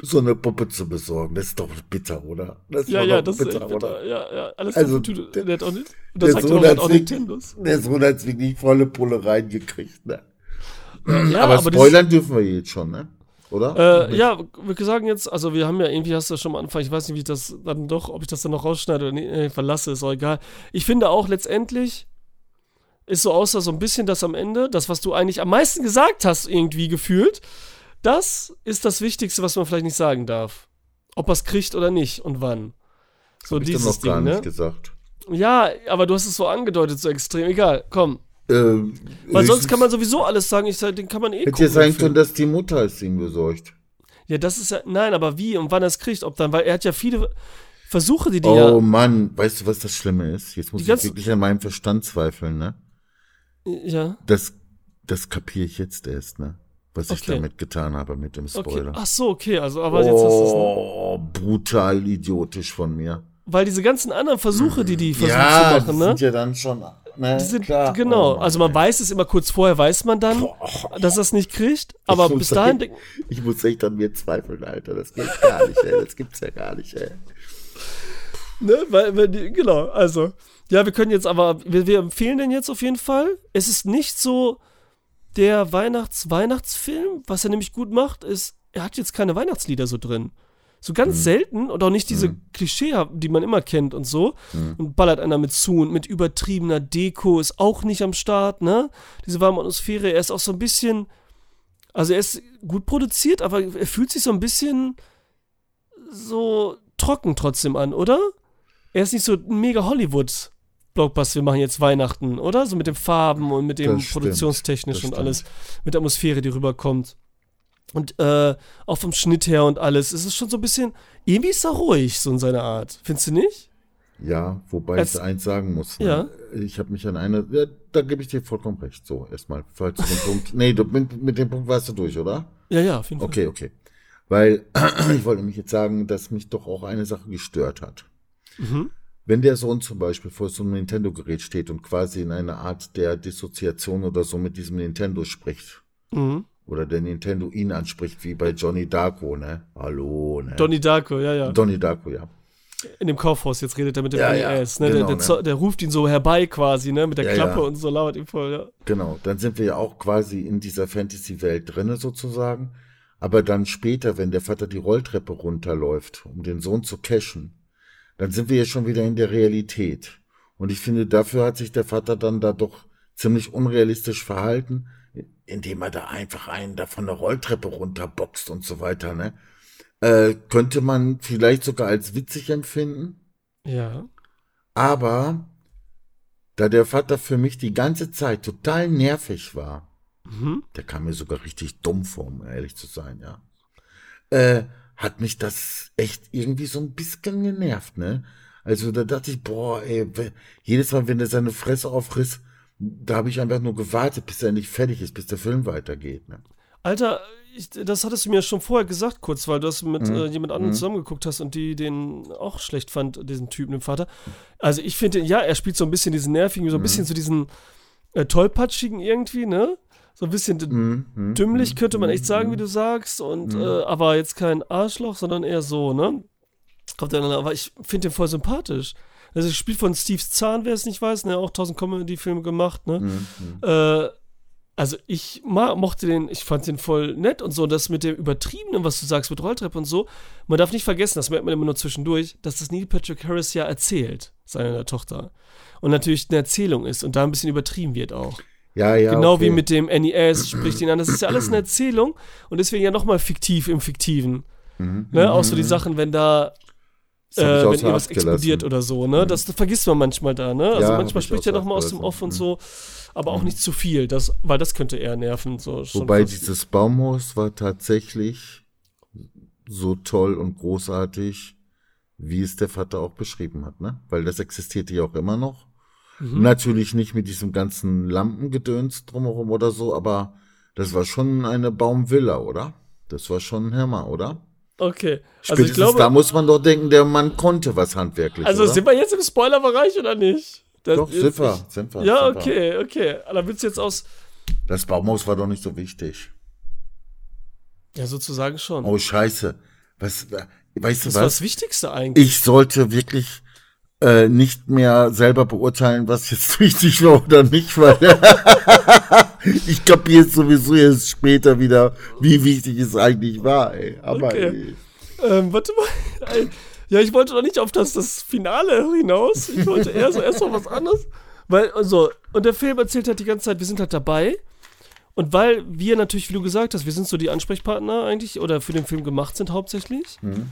B: so eine Puppe zu besorgen. Das ist doch bitter, oder?
A: Das ja, ja, das bitter, ist bitter, oder? Ja, ja, alles
B: also,
A: der, der, hat auch nicht,
B: das der Sohn hat auch Nintendos. Der Sohn hat wirklich volle Pulle reingekriegt, ne? Ja, aber, aber spoilern dürfen wir jetzt schon, ne? Oder?
A: Äh, ja, wir sagen jetzt, also wir haben ja irgendwie, hast du schon am Anfang, ich weiß nicht, wie ich das dann doch, ob ich das dann noch rausschneide oder nicht, nee, verlasse, ist auch egal. Ich finde auch letztendlich ist so außer so ein bisschen das am Ende, das, was du eigentlich am meisten gesagt hast, irgendwie gefühlt, das ist das Wichtigste, was man vielleicht nicht sagen darf. Ob er es kriegt oder nicht und wann. So
B: Hab dieses ich noch Ding, gar ne? nicht gesagt.
A: Ja, aber du hast es so angedeutet, so extrem. Egal, komm.
B: Ähm,
A: Weil sonst kann man sowieso alles sagen, ich sag, den kann man eh
B: Hätte ja sein können, dass die Mutter es ihm besorgt.
A: Ja, das ist ja, nein, aber wie und wann er es kriegt, ob dann, weil er hat ja viele Versuche, die die
B: oh,
A: ja.
B: Oh Mann, weißt du, was das Schlimme ist? Jetzt muss ich wirklich an meinem Verstand zweifeln, ne?
A: Ja.
B: Das, das kapiere ich jetzt erst, ne? was okay. ich damit getan habe mit dem Spoiler.
A: Okay. Ach so, okay, also aber
B: oh,
A: jetzt
B: ist es Oh, brutal idiotisch von mir.
A: Weil diese ganzen anderen Versuche, die die versuchen
B: ja,
A: zu machen,
B: ne?
A: sind
B: ja dann schon ne,
A: die sind, klar. Genau, oh, also man weiß es immer kurz vorher, weiß man dann, Boah. dass er es nicht kriegt, aber bis dahin
B: denken. Ich muss echt an mir zweifeln, Alter, das geht gar nicht, ey, das gibt's ja gar nicht, ey.
A: Ne, weil, weil die, genau, also, ja, wir können jetzt aber, wir, wir empfehlen den jetzt auf jeden Fall. Es ist nicht so, der Weihnachts-Weihnachtsfilm, was er nämlich gut macht, ist, er hat jetzt keine Weihnachtslieder so drin. So ganz mhm. selten und auch nicht diese mhm. Klischee, die man immer kennt und so. Mhm. Und ballert einer mit zu und mit übertriebener Deko ist auch nicht am Start, ne? Diese warme Atmosphäre, er ist auch so ein bisschen, also er ist gut produziert, aber er fühlt sich so ein bisschen so trocken trotzdem an, oder? Er ist nicht so mega Hollywood Blockbuster, wir machen jetzt Weihnachten, oder? So mit den Farben und mit dem produktionstechnisch und alles, mit der Atmosphäre, die rüberkommt. Und äh, auch vom Schnitt her und alles. Es ist schon so ein bisschen, irgendwie ist er ruhig, so in seiner Art. Findest du nicht?
B: Ja, wobei Als, ich eins sagen muss. Ne?
A: Ja.
B: Ich habe mich an eine, ja, da gebe ich dir vollkommen recht. So, erstmal, falls du den Punkt, nee, du, mit, mit dem Punkt warst du durch, oder?
A: Ja, ja, auf jeden
B: Fall. Okay, okay. Weil ich wollte nämlich jetzt sagen, dass mich doch auch eine Sache gestört hat.
A: Mhm.
B: wenn der Sohn zum Beispiel vor so einem Nintendo-Gerät steht und quasi in einer Art der Dissoziation oder so mit diesem Nintendo spricht.
A: Mhm.
B: Oder der Nintendo ihn anspricht, wie bei Johnny Darko, ne? Hallo, ne?
A: Donnie Darko, ja, ja.
B: Donnie Darko, ja.
A: In dem Kaufhaus, jetzt redet er mit dem
B: Ja,
A: NES,
B: ja,
A: ne?
B: genau,
A: der, der,
B: ne?
A: der ruft ihn so herbei quasi, ne? Mit der
B: Ja,
A: Klappe und so lauert ihm voll, ja.
B: Genau, dann sind wir ja auch quasi in dieser Fantasy-Welt drinne sozusagen. Aber dann später, wenn der Vater die Rolltreppe runterläuft, um den Sohn zu cashen, dann sind wir ja schon wieder in der Realität. Und ich finde, dafür hat sich der Vater dann da doch ziemlich unrealistisch verhalten, indem er da einfach einen da von der Rolltreppe runterboxt und so weiter, ne? Äh, könnte man vielleicht sogar als witzig empfinden.
A: Ja.
B: Aber da der Vater für mich die ganze Zeit total nervig war,
A: Mhm.
B: der kam mir sogar richtig dumm vor, um ehrlich zu sein, ja. Äh, hat mich das echt irgendwie so ein bisschen genervt, ne? Also da dachte ich, boah, ey, jedes Mal, wenn er seine Fresse aufriss, da habe ich einfach nur gewartet, bis er endlich fertig ist, bis der Film weitergeht, ne?
A: Alter, ich, das hattest du mir schon vorher gesagt, kurz, weil du das mit
B: Mhm.
A: äh, jemand anderem
B: Mhm.
A: zusammengeguckt hast und die den auch schlecht fand, diesen Typen, den Vater. Also ich finde, ja, er spielt so ein bisschen diesen nervigen,
B: Mhm.
A: so ein bisschen so diesen äh, tollpatschigen irgendwie, ne? So ein bisschen
B: Mhm, mhm,
A: dümmlich,
B: mhm,
A: könnte man echt
B: mhm,
A: sagen,
B: mhm.
A: wie du sagst. Und
B: Mhm.
A: äh, aber jetzt kein Arschloch, sondern eher so, ne? Kommt dann, aber ich finde den voll sympathisch. Also spielt von Steve Zahn, wer es nicht weiß, ne, auch tausend Comedy-Filme gemacht, ne?
B: Mhm, mhm.
A: Äh, also ich mochte den, ich fand den voll nett und so. Das mit dem Übertriebenen, was du sagst, mit Rolltreppe und so. Man darf nicht vergessen, das merkt man immer nur zwischendurch, dass das Neil Patrick Harris ja erzählt, seiner Tochter. Und natürlich eine Erzählung ist und da ein bisschen übertrieben wird auch.
B: Ja, ja.
A: genau
B: okay.
A: wie mit dem NES, spricht ihn an. Das ist ja alles eine Erzählung und deswegen ja nochmal fiktiv im Fiktiven.
B: Mhm,
A: Ne?
B: mhm,
A: Auch so die
B: mhm.
A: Sachen, wenn da
B: Das
A: äh, wenn irgendwas
B: gelassen.
A: explodiert oder so, ne? Das, das vergisst man manchmal da, ne? Also
B: Ja,
A: manchmal
B: ich
A: spricht er
B: außer
A: noch mal
B: Acht
A: aus dem. Off und
B: Mhm.
A: so, aber auch nicht zu viel, das, weil das könnte eher nerven. So,
B: Wobei dieses Baumhaus war tatsächlich so toll und großartig, wie es der Vater auch beschrieben hat, ne? Weil das existierte ja auch immer noch.
A: Mhm.
B: Natürlich nicht mit diesem ganzen Lampengedöns drumherum oder so, aber das war schon eine Baumvilla, oder? Das war schon ein Hammer, oder?
A: Okay, also
B: Spätestens
A: ich glaube,
B: da muss man doch denken, der Mann konnte was handwerklich,
A: also
B: oder?
A: sind wir jetzt im Spoilerbereich oder nicht? Das
B: doch, sind wir, sind wir.
A: Ja,
B: sind
A: okay, okay. Da willst du jetzt aus,
B: Das Baumhaus war doch nicht so wichtig.
A: ja sozusagen schon.
B: Oh, scheiße. Was, weißt du
A: das war
B: was?
A: das Wichtigste eigentlich.
B: ich sollte wirklich äh, nicht mehr selber beurteilen, was jetzt wichtig war oder nicht, weil ich kapiere sowieso jetzt später wieder, wie wichtig es eigentlich war. Ey. Aber
A: Okay. Ähm, warte mal. Ja, ich wollte doch nicht auf das, das Finale hinaus. Ich wollte eher so erst noch was anderes. Weil, also, und der Film erzählt halt die ganze Zeit, wir sind halt dabei. Und weil wir natürlich, wie du gesagt hast, wir sind so die Ansprechpartner eigentlich oder für den Film gemacht sind hauptsächlich,
B: Mhm.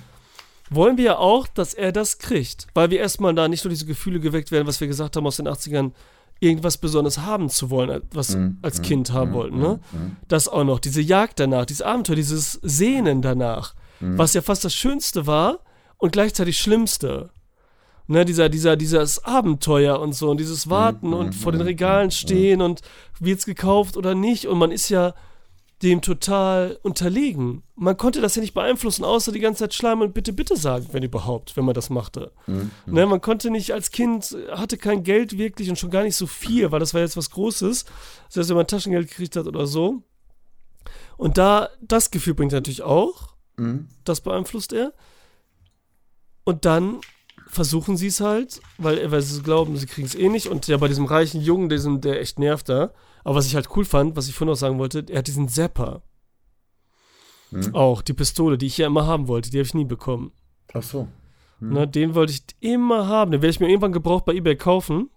A: Wollen wir ja auch, dass er das kriegt. Weil wir erstmal da nicht nur diese Gefühle geweckt werden, was wir gesagt haben aus den 80ern, irgendwas Besonderes haben zu wollen, was
B: Mhm.
A: als
B: Mhm.
A: Kind haben
B: Mhm.
A: wollten. Ne?
B: Mhm.
A: Das auch noch, diese Jagd danach, dieses Abenteuer, dieses Sehnen danach,
B: Mhm.
A: was ja fast das Schönste war und gleichzeitig Schlimmste. Ne, dieser, dieser, dieses Abenteuer und so und dieses Warten
B: Mhm.
A: und vor den Regalen stehen und wird's gekauft oder nicht und man ist ja dem total unterlegen. Man konnte das ja nicht beeinflussen, außer die ganze Zeit schleimen und bitte, bitte sagen, wenn überhaupt, wenn man das machte.
B: Mhm.
A: Ne, man konnte nicht als Kind, hatte kein Geld wirklich und schon gar nicht so viel, weil das war jetzt was Großes. Heißt, wenn man Taschengeld gekriegt hat oder so. Und da, das Gefühl bringt er natürlich auch.
B: Mhm.
A: Das beeinflusst er. Und dann versuchen sie es halt, weil, weil sie glauben, sie kriegen es eh nicht. Und ja, bei diesem reichen Jungen, diesen, der echt nervt da. Aber was ich halt cool fand, was ich vorhin auch sagen wollte, er hat diesen Zapper.
B: Mhm.
A: Auch, die Pistole, die ich ja immer haben wollte, die habe ich nie bekommen.
B: Ach so.
A: Ne, den wollte ich immer haben. Den werde ich mir irgendwann gebraucht bei eBay kaufen.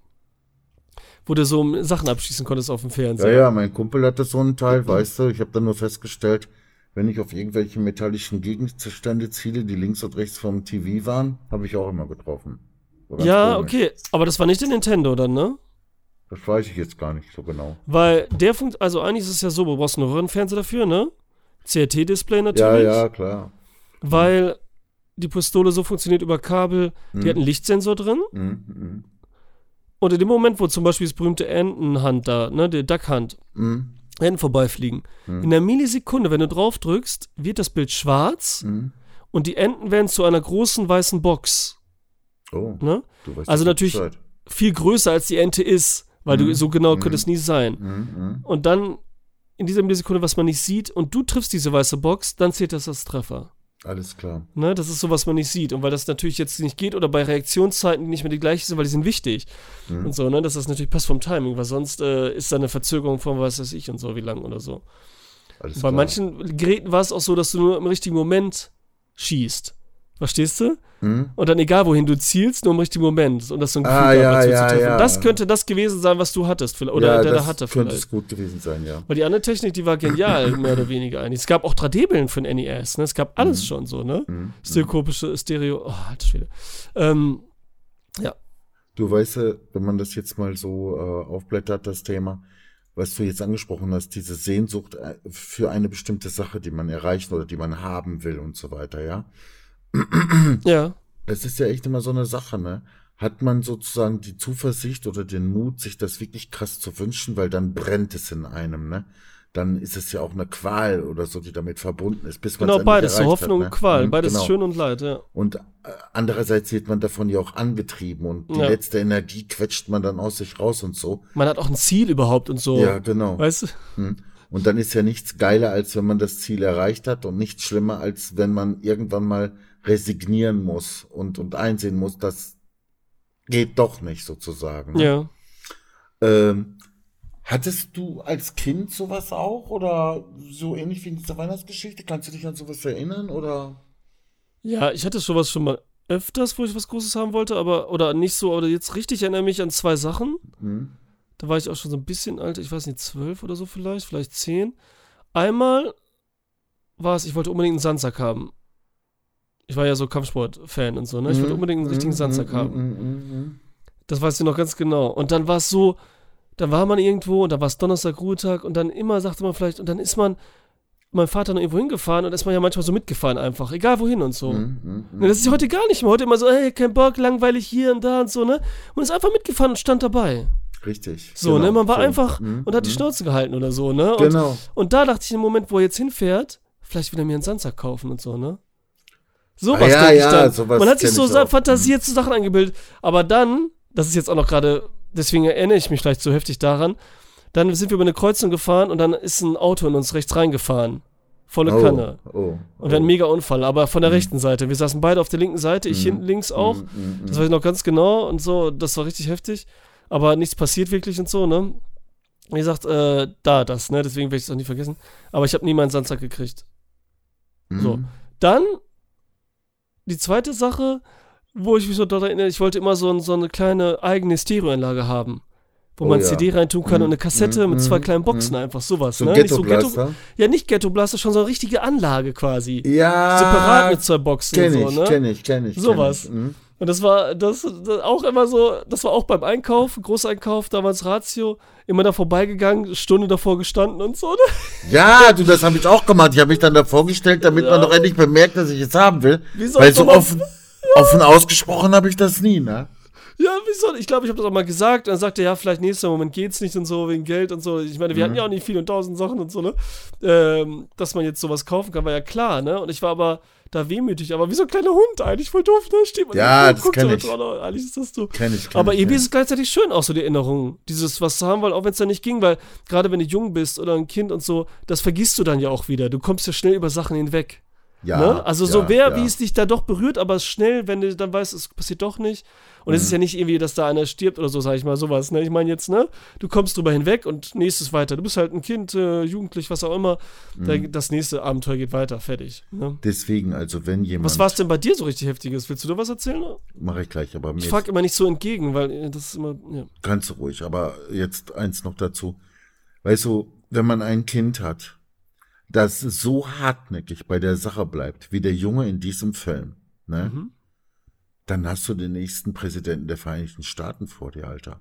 A: Wo du so Sachen abschießen konntest auf dem
B: Ja,
A: Fernseher.
B: ja, mein Kumpel hatte so einen Teil, weißt du. Ich habe dann nur festgestellt, wenn ich auf irgendwelche metallischen Gegenstände ziele, die links und rechts vom TV waren, habe ich auch immer getroffen.
A: Ja,
B: komisch.
A: okay. Aber das war nicht der Nintendo dann, ne?
B: Das weiß ich jetzt gar nicht so genau.
A: Weil der funkt, also eigentlich ist es ja so, du brauchst einen Röhrenfernseher dafür, ne? CRT-Display
B: Ja,
A: natürlich.
B: ja, klar.
A: Weil die Pistole so funktioniert über Kabel, die
B: Mhm.
A: hat einen Lichtsensor drin.
B: Mhm, mhm,
A: Und in dem Moment, wo zum Beispiel das berühmte Entenhand da, ne, die Duckhand,
B: mhm,
A: Enten vorbeifliegen,
B: Mhm.
A: in einer Millisekunde, wenn du drauf drückst, wird das Bild schwarz
B: mhm.
A: und die Enten werden zu einer großen weißen Box.
B: Oh,
A: Ne? Also natürlich
B: Bescheid.
A: viel größer als die Ente ist, weil du so genau könnte es nie sein.
B: Mhm,
A: Und dann in dieser Millisekunde, was man nicht sieht, und du triffst diese weiße Box, dann zählt das als Treffer.
B: Alles klar.
A: Ne, das ist so, was man nicht sieht. Und weil das natürlich jetzt nicht geht oder bei Reaktionszeiten, die nicht mehr die gleichen sind, weil die sind wichtig.
B: Mhm.
A: Und so, ne, dass das natürlich passt vom Timing, weil sonst äh, ist da eine Verzögerung von was weiß ich und so, wie lang oder so.
B: Alles
A: Bei
B: klar.
A: manchen Geräten war es auch so, dass du nur im richtigen Moment schießt. Verstehst du?
B: Mhm.
A: Und dann egal wohin du zielst, nur im richtigen Moment. Und das so ein Gefühl
B: Ah, ja,
A: dazu
B: ja,
A: zu treffen.
B: ja.
A: Das könnte das gewesen sein, was du hattest. Oder
B: ja,
A: der
B: das
A: da hatte
B: könnte
A: vielleicht.
B: es gut gewesen sein, ja.
A: Weil die andere Technik, die war genial, mehr oder weniger eigentlich. Es gab auch 3D-Brillen für den NES, ne? Es gab alles
B: Mhm.
A: schon so, ne? Stereoskopische, Stereo, oh, alter Schwede. Ähm, ja,
B: Du weißt, wenn man das jetzt mal so äh, aufblättert, das Thema, was du jetzt angesprochen hast, diese Sehnsucht äh, für eine bestimmte Sache, die man erreichen oder die man haben will und so weiter, ja.
A: ja,
B: Das ist ja echt immer so eine Sache, ne? Hat man sozusagen die Zuversicht oder den Mut, sich das wirklich krass zu wünschen, weil dann brennt es in einem, ne? Dann ist es ja auch eine Qual oder so, die damit verbunden ist, bis
A: genau,
B: es
A: beides, Hoffnung
B: hat,
A: und
B: ne?
A: Qual,
B: Mhm,
A: beides
B: genau.
A: schön und leid, ja.
B: Und äh, andererseits wird man davon ja auch angetrieben und die
A: Ja.
B: letzte Energie quetscht man dann aus sich raus und so.
A: Man hat auch ein Ziel überhaupt und so.
B: Ja, genau.
A: Weißt du?
B: Hm. Und dann ist ja nichts geiler, als wenn man das Ziel erreicht hat und nichts schlimmer, als wenn man irgendwann mal resignieren muss und, und einsehen muss, das geht doch nicht sozusagen. ne?
A: Ja.
B: Ähm, hattest du als Kind sowas auch oder so ähnlich wie in dieser Weihnachtsgeschichte? Kannst du dich an sowas erinnern oder?
A: Ja, ich hatte sowas schon mal öfters, wo ich was Großes haben wollte, aber, oder nicht so, oder jetzt richtig erinnere mich an zwei Sachen.
B: Hm?
A: Da war ich auch schon so ein bisschen alt, ich weiß nicht, zwölf oder so vielleicht, vielleicht zehn. Einmal war es, ich wollte unbedingt einen Sandsack haben. Ich war ja so Kampfsport-Fan und so, ne? Ich wollte
B: Mhm,
A: unbedingt einen richtigen
B: mhm,
A: Sandsack
B: mhm,
A: haben. Das weiß ich noch ganz genau. Und dann war es so, dann war man irgendwo und da war es Donnerstag, Ruhetag und dann immer sagte man vielleicht, und dann ist man, mein Vater noch irgendwo hingefahren und ist man ja manchmal so mitgefahren einfach, egal wohin und so.
B: Mhm.
A: Ne, das ist heute gar nicht mehr. Heute immer so, ey, kein Bock, langweilig hier und da und so, ne? Und ist einfach mitgefahren und stand dabei.
B: Richtig.
A: So,
B: genau,
A: ne? Man war
B: so.
A: einfach
B: Mhm,
A: und hat die
B: mhm.
A: Schnauze gehalten oder so, ne? Und,
B: Genau.
A: und da dachte ich im Moment, wo er jetzt hinfährt, vielleicht will er mir einen Sandsack kaufen und so, ne? Sowas
B: Ah, ja,
A: ich
B: ja,
A: dann.
B: sowas
A: Man hat sich so fantasiert so Sachen eingebildet. Aber dann, das ist jetzt auch noch gerade, deswegen erinnere ich mich vielleicht so heftig daran, dann sind wir über eine Kreuzung gefahren und dann ist ein Auto in uns rechts reingefahren. Volle
B: Oh,
A: Kanne.
B: oh,
A: Und wir hatten einen
B: oh.
A: mega Unfall, aber von der rechten Seite. Wir saßen beide auf der linken Seite, ich hinten links auch.
B: Mhm,
A: Das weiß ich noch ganz genau und so, das war richtig heftig. Aber nichts passiert wirklich und so, ne? Wie gesagt, äh, da, das, ne? Deswegen werde ich es auch nie vergessen. Aber ich habe nie meinen Sandsack gekriegt.
B: mhm.
A: So. Dann die zweite Sache, wo ich mich so daran erinnere, ich wollte immer so, ein, so eine kleine eigene Stereoanlage haben. Wo
B: Oh
A: man
B: ja.
A: CD reintun kann und eine Kassette
B: mm,
A: mit zwei
B: mm,
A: kleinen Boxen
B: mm.
A: einfach, sowas,
B: So
A: ne?
B: ein
A: Nicht so
B: Ghetto-Blaster?
A: ja, nicht Ghetto Blaster, schon so eine richtige Anlage quasi.
B: Ja,
A: Separat mit zwei Boxen
B: kenn ich,
A: so, ne?
B: kenn ich, kenn ich. kenn
A: Sowas.
B: ich.
A: Und das war das, das auch immer so, das war auch beim Einkauf, Großeinkauf, damals Ratio, immer da vorbeigegangen, Stunde davor gestanden und so. Ne?
B: Ja, du, das habe ich auch gemacht. Ich habe mich dann davor gestellt, damit man doch endlich bemerkt, dass ich es haben will. Weil so offen, offen ausgesprochen habe ich das nie, ne?
A: Ja, wieso? Ich glaube, ich habe das auch mal gesagt. Und dann sagte er, ja, vielleicht nächster Moment geht's nicht und so, wegen Geld und so. Ich meine, wir
B: Mhm.
A: hatten ja auch nicht viel und tausend Sachen und so, ne? Ähm, dass man jetzt sowas kaufen kann, war ja klar, ne? Und ich war aber da wehmütig, aber wie so ein kleiner Hund eigentlich, voll doof, ne? Steht man
B: Ja,
A: da guckt
B: ich.
A: dran, oh, Eigentlich ist das so.
B: Kenn ich, kenn
A: Aber
B: ich,
A: irgendwie
B: ja.
A: ist es gleichzeitig schön, auch so die Erinnerung. Dieses, was zu haben wollen, auch wenn es dann nicht ging, weil gerade wenn du jung bist oder ein Kind und so, das vergisst du dann ja auch wieder. Du kommst ja schnell über Sachen hinweg.
B: Ja,
A: ne? Also so
B: ja,
A: wer,
B: ja.
A: wie es dich da doch berührt, aber schnell, wenn du dann weißt, es passiert doch nicht. Und
B: Mhm.
A: es ist ja nicht irgendwie, dass da einer stirbt oder so, sag ich mal, sowas. Ne? Ich meine jetzt, ne? Du kommst drüber hinweg und nächstes weiter. Du bist halt ein Kind, äh, jugendlich, was auch immer.
B: Mhm.
A: das nächste Abenteuer geht weiter, fertig. Ne?
B: Deswegen, also wenn jemand.
A: Was war es denn bei dir so richtig Heftiges? Willst du da was erzählen?
B: Mache ich gleich, aber mir
A: Ich frage immer nicht so entgegen, weil äh, das ist immer, ja.
B: Ganz ruhig, aber jetzt eins noch dazu. Weißt du, wenn man ein Kind hat, das so hartnäckig bei der Sache bleibt, wie der Junge in diesem Film, ne?
A: Mhm.
B: Dann hast du den nächsten Präsidenten der Vereinigten Staaten vor dir, Alter.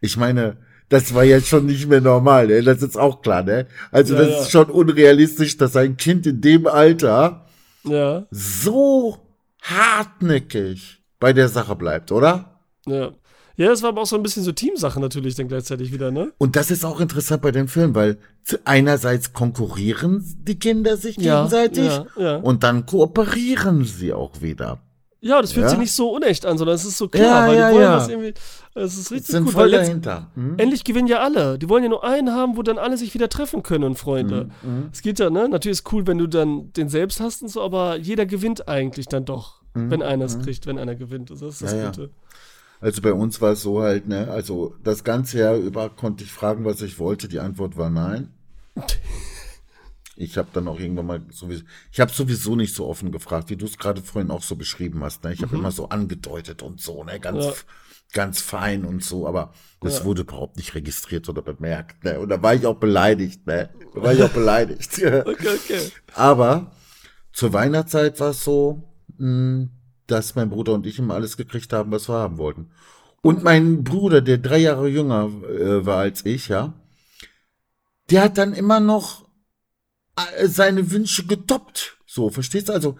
B: Ich meine, das war jetzt schon nicht mehr normal, ne? Das ist auch klar, ne? Also
A: Ja,
B: das
A: ja.
B: ist schon unrealistisch, dass ein Kind in dem Alter
A: Ja,
B: so hartnäckig bei der Sache bleibt, oder?
A: ja. Ja, das war aber auch so ein bisschen so Teamsache natürlich dann gleichzeitig wieder, ne?
B: Und das ist auch interessant bei dem Film, weil einerseits konkurrieren die Kinder sich
A: Ja,
B: gegenseitig
A: ja, ja.
B: und dann kooperieren sie auch wieder.
A: Ja, das fühlt sich nicht so unecht an, sondern es ist so klar, weil
B: ja,
A: die wollen das irgendwie. Es ist richtig
B: Sind
A: gut,
B: voll dahinter. Hm?
A: endlich gewinnen ja alle. Die wollen ja nur einen haben, wo dann alle sich wieder treffen können und Freunde. Es geht ja, ne? Natürlich ist cool, wenn du dann den selbst hast und so, aber jeder gewinnt eigentlich dann doch, wenn einer es kriegt, wenn einer gewinnt. Das ist das. Gute.
B: Also bei uns war es so halt, ne, also das ganze Jahr über konnte ich fragen, was ich wollte. Die Antwort war nein. Ich habe dann auch irgendwann mal sowieso, ich habe sowieso nicht so offen gefragt, wie du es gerade vorhin auch so beschrieben hast. Ne? Ich habe immer so angedeutet und so, ne, ganz,
A: Ja.
B: ganz fein und so, aber das
A: Ja.
B: wurde überhaupt nicht registriert oder bemerkt. Ne? Und da war ich auch beleidigt, ne? Da war ich auch beleidigt.
A: Okay, okay.
B: Aber zur Weihnachtszeit war es so, mh, dass mein Bruder und ich immer alles gekriegt haben, was wir haben wollten. Und mein Bruder, der drei Jahre jünger äh, war als ich, ja, der hat dann immer noch äh, seine Wünsche getoppt. So, verstehst du? Also,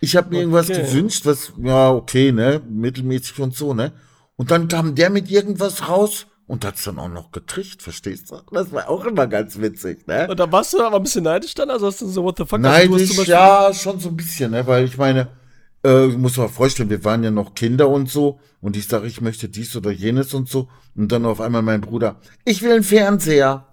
B: ich habe mir irgendwas
A: Okay.
B: gewünscht, was, ja, okay, ne, mittelmäßig und so, ne? Und dann kam der mit irgendwas raus und hat's dann auch noch gekriegt, verstehst du? Das war auch immer ganz witzig, ne?
A: Und da warst du aber ein bisschen neidisch dann? Also hast du so, what the fuck? also
B: Neidisch,
A: Beispiel-
B: ja, schon so ein bisschen, ne? Weil ich meine, äh, ich muss mal vorstellen, wir waren ja noch Kinder und so und ich sage, ich möchte dies oder jenes und so und dann auf einmal mein Bruder, ich will einen Fernseher.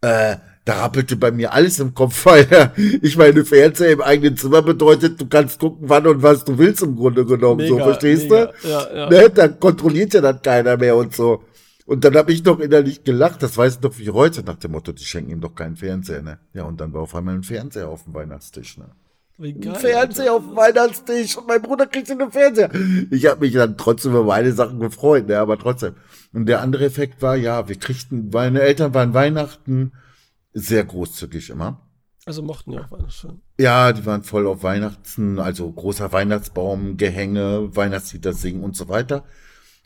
B: Äh, da rappelte bei mir alles im Kopf, weil ich meine, Fernseher im eigenen Zimmer bedeutet, du kannst gucken, wann und was du willst im Grunde genommen, so,
A: Mega,
B: verstehst
A: mega.
B: du?
A: Ja, ja.
B: Ne? Da kontrolliert ja dann keiner mehr und so. Und dann habe ich noch innerlich gelacht, das weiß ich doch wie heute, nach dem Motto, die schenken ihm doch keinen Fernseher, ne? Ja, und dann war auf einmal ein Fernseher auf dem Weihnachtstisch, ne?
A: Geil.
B: Fernseher auf dem Weihnachtstisch und mein Bruder kriegt einen Fernseher. Ich habe mich dann trotzdem über meine Sachen gefreut, ne, aber trotzdem. Und der andere Effekt war, ja, wir kriegten, meine Eltern waren Weihnachten sehr großzügig immer.
A: Also mochten ja auch Weihnachten.
B: Ja, die waren voll auf Weihnachten, also großer Weihnachtsbaum, Gehänge, Weihnachtslieder singen und so weiter.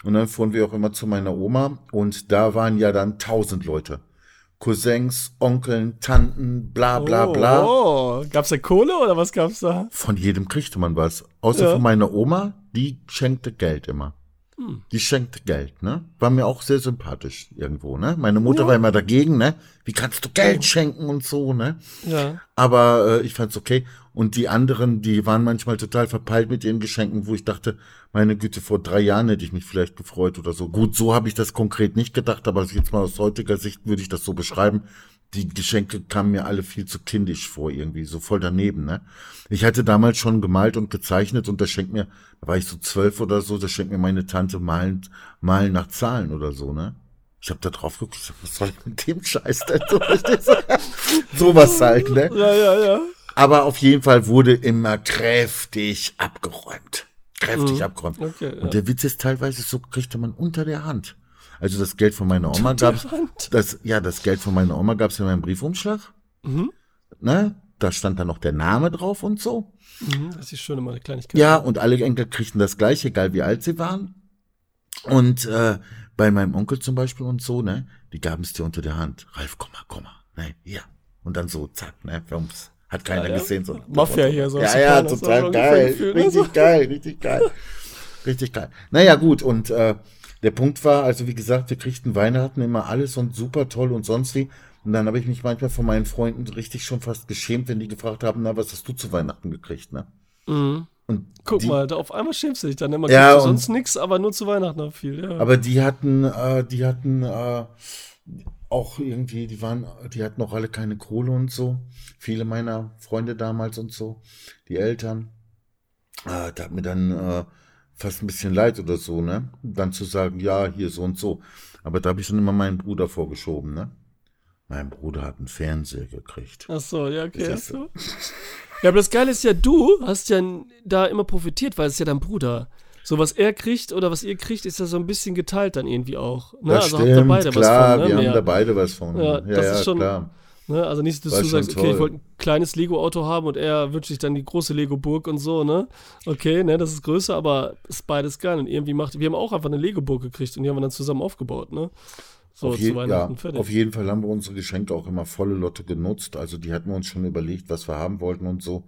B: Und dann fuhren wir auch immer zu meiner Oma und da waren ja dann tausend Leute. Cousins, Onkeln, Tanten, bla bla bla.
A: Oh, gab's da Kohle oder was gab's da?
B: Von jedem kriegte man was. Außer
A: Ja.
B: von meiner Oma, die schenkte Geld immer.
A: Hm.
B: Die schenkte Geld, ne? War mir auch sehr sympathisch irgendwo, ne? Meine Mutter war immer dagegen, ne? Wie kannst du Geld schenken und so, ne?
A: Ja.
B: Aber äh, ich fand's okay. Und die anderen, die waren manchmal total verpeilt mit ihren Geschenken, wo ich dachte, meine Güte, vor drei Jahren hätte ich mich vielleicht gefreut oder so. Gut, so habe ich das konkret nicht gedacht, aber jetzt mal aus heutiger Sicht würde ich das so beschreiben. Die Geschenke kamen mir alle viel zu kindisch vor, irgendwie, so voll daneben, ne? Ich hatte damals schon gemalt und gezeichnet und da schenkt mir, da war ich so zwölf oder so, da schenkt mir meine Tante malen, malen nach Zahlen oder so, ne? Ich habe da drauf geguckt, was soll ich mit dem Scheiß denn so? Sowas halt, ne?
A: Ja, ja, ja.
B: Aber auf jeden Fall wurde immer kräftig abgeräumt. Kräftig abgeräumt.
A: Mhm. Okay, ja.
B: Und der Witz ist teilweise so, kriegte man unter der Hand. Also das Geld von meiner Oma gab's,
A: Hand?
B: das, ja, das Geld von meiner Oma gab's in meinem Briefumschlag.
A: Mhm.
B: Ne? Da stand dann noch der Name drauf und so.
A: Mhm, das ist schön, immer eine Kleinigkeit.
B: Ja, und alle Enkel kriegten das gleiche, egal wie alt sie waren. Und äh, bei meinem Onkel zum Beispiel und so, ne, die gaben es dir unter der Hand. Ralf, komm mal, komm mal, ne, hier. Und dann so, zack, ne, wumms. Hat keiner
A: Ja, ja.
B: gesehen. So.
A: Mafia hier, so
B: Ja, ja, total geil.
A: gefühlt, ne,
B: Richtig
A: so.
B: geil, richtig geil. Richtig geil. Naja, gut, und äh, der Punkt war, also wie gesagt, wir kriegten Weihnachten immer alles und super toll und sonst wie. Und dann habe ich mich manchmal von meinen Freunden richtig schon fast geschämt, wenn die gefragt haben, na, was hast du zu Weihnachten gekriegt, ne?
A: Mhm.
B: Und
A: Guck
B: die,
A: mal, da auf einmal schämst du dich dann immer.
B: Ja, und-
A: sonst nix, aber nur zu Weihnachten noch viel. Ja.
B: Aber die hatten, äh, die hatten äh, auch irgendwie, die waren, die hatten auch alle keine Kohle und so. Viele meiner Freunde damals und so, die Eltern. Äh, da hat mir dann äh, fast ein bisschen leid oder so, ne? Dann zu sagen, ja, hier so und so. Aber da habe ich dann immer meinen Bruder vorgeschoben, ne? Mein Bruder hat einen Fernseher gekriegt.
A: Ach so, ja, okay.
B: Das
A: so. Ja, aber das Geile ist ja, du hast ja da immer profitiert, weil es ist ja dein Bruder. So, was er kriegt oder was ihr kriegt, ist ja so ein bisschen geteilt dann irgendwie auch. Ne?
B: Das
A: also
B: stimmt,
A: habt ihr beide
B: klar,
A: was von, ne?
B: wir haben
A: Mehr.
B: da beide was von.
A: Ja, das ist schon-
B: klar.
A: Ne? Also nicht, dass
B: War
A: du sagst, okay, ich wollte ein kleines Lego-Auto haben und er wünscht sich dann die große Lego-Burg und so, ne? Okay, ne, das ist größer, aber ist beides geil. Und irgendwie macht, wir haben auch einfach eine Lego-Burg gekriegt und die haben wir dann zusammen aufgebaut, ne? So,
B: auf,
A: zu
B: je, ja, auf jeden Fall haben wir unsere Geschenke auch immer volle Lotte genutzt. Also die hatten wir uns schon überlegt, was wir haben wollten und so.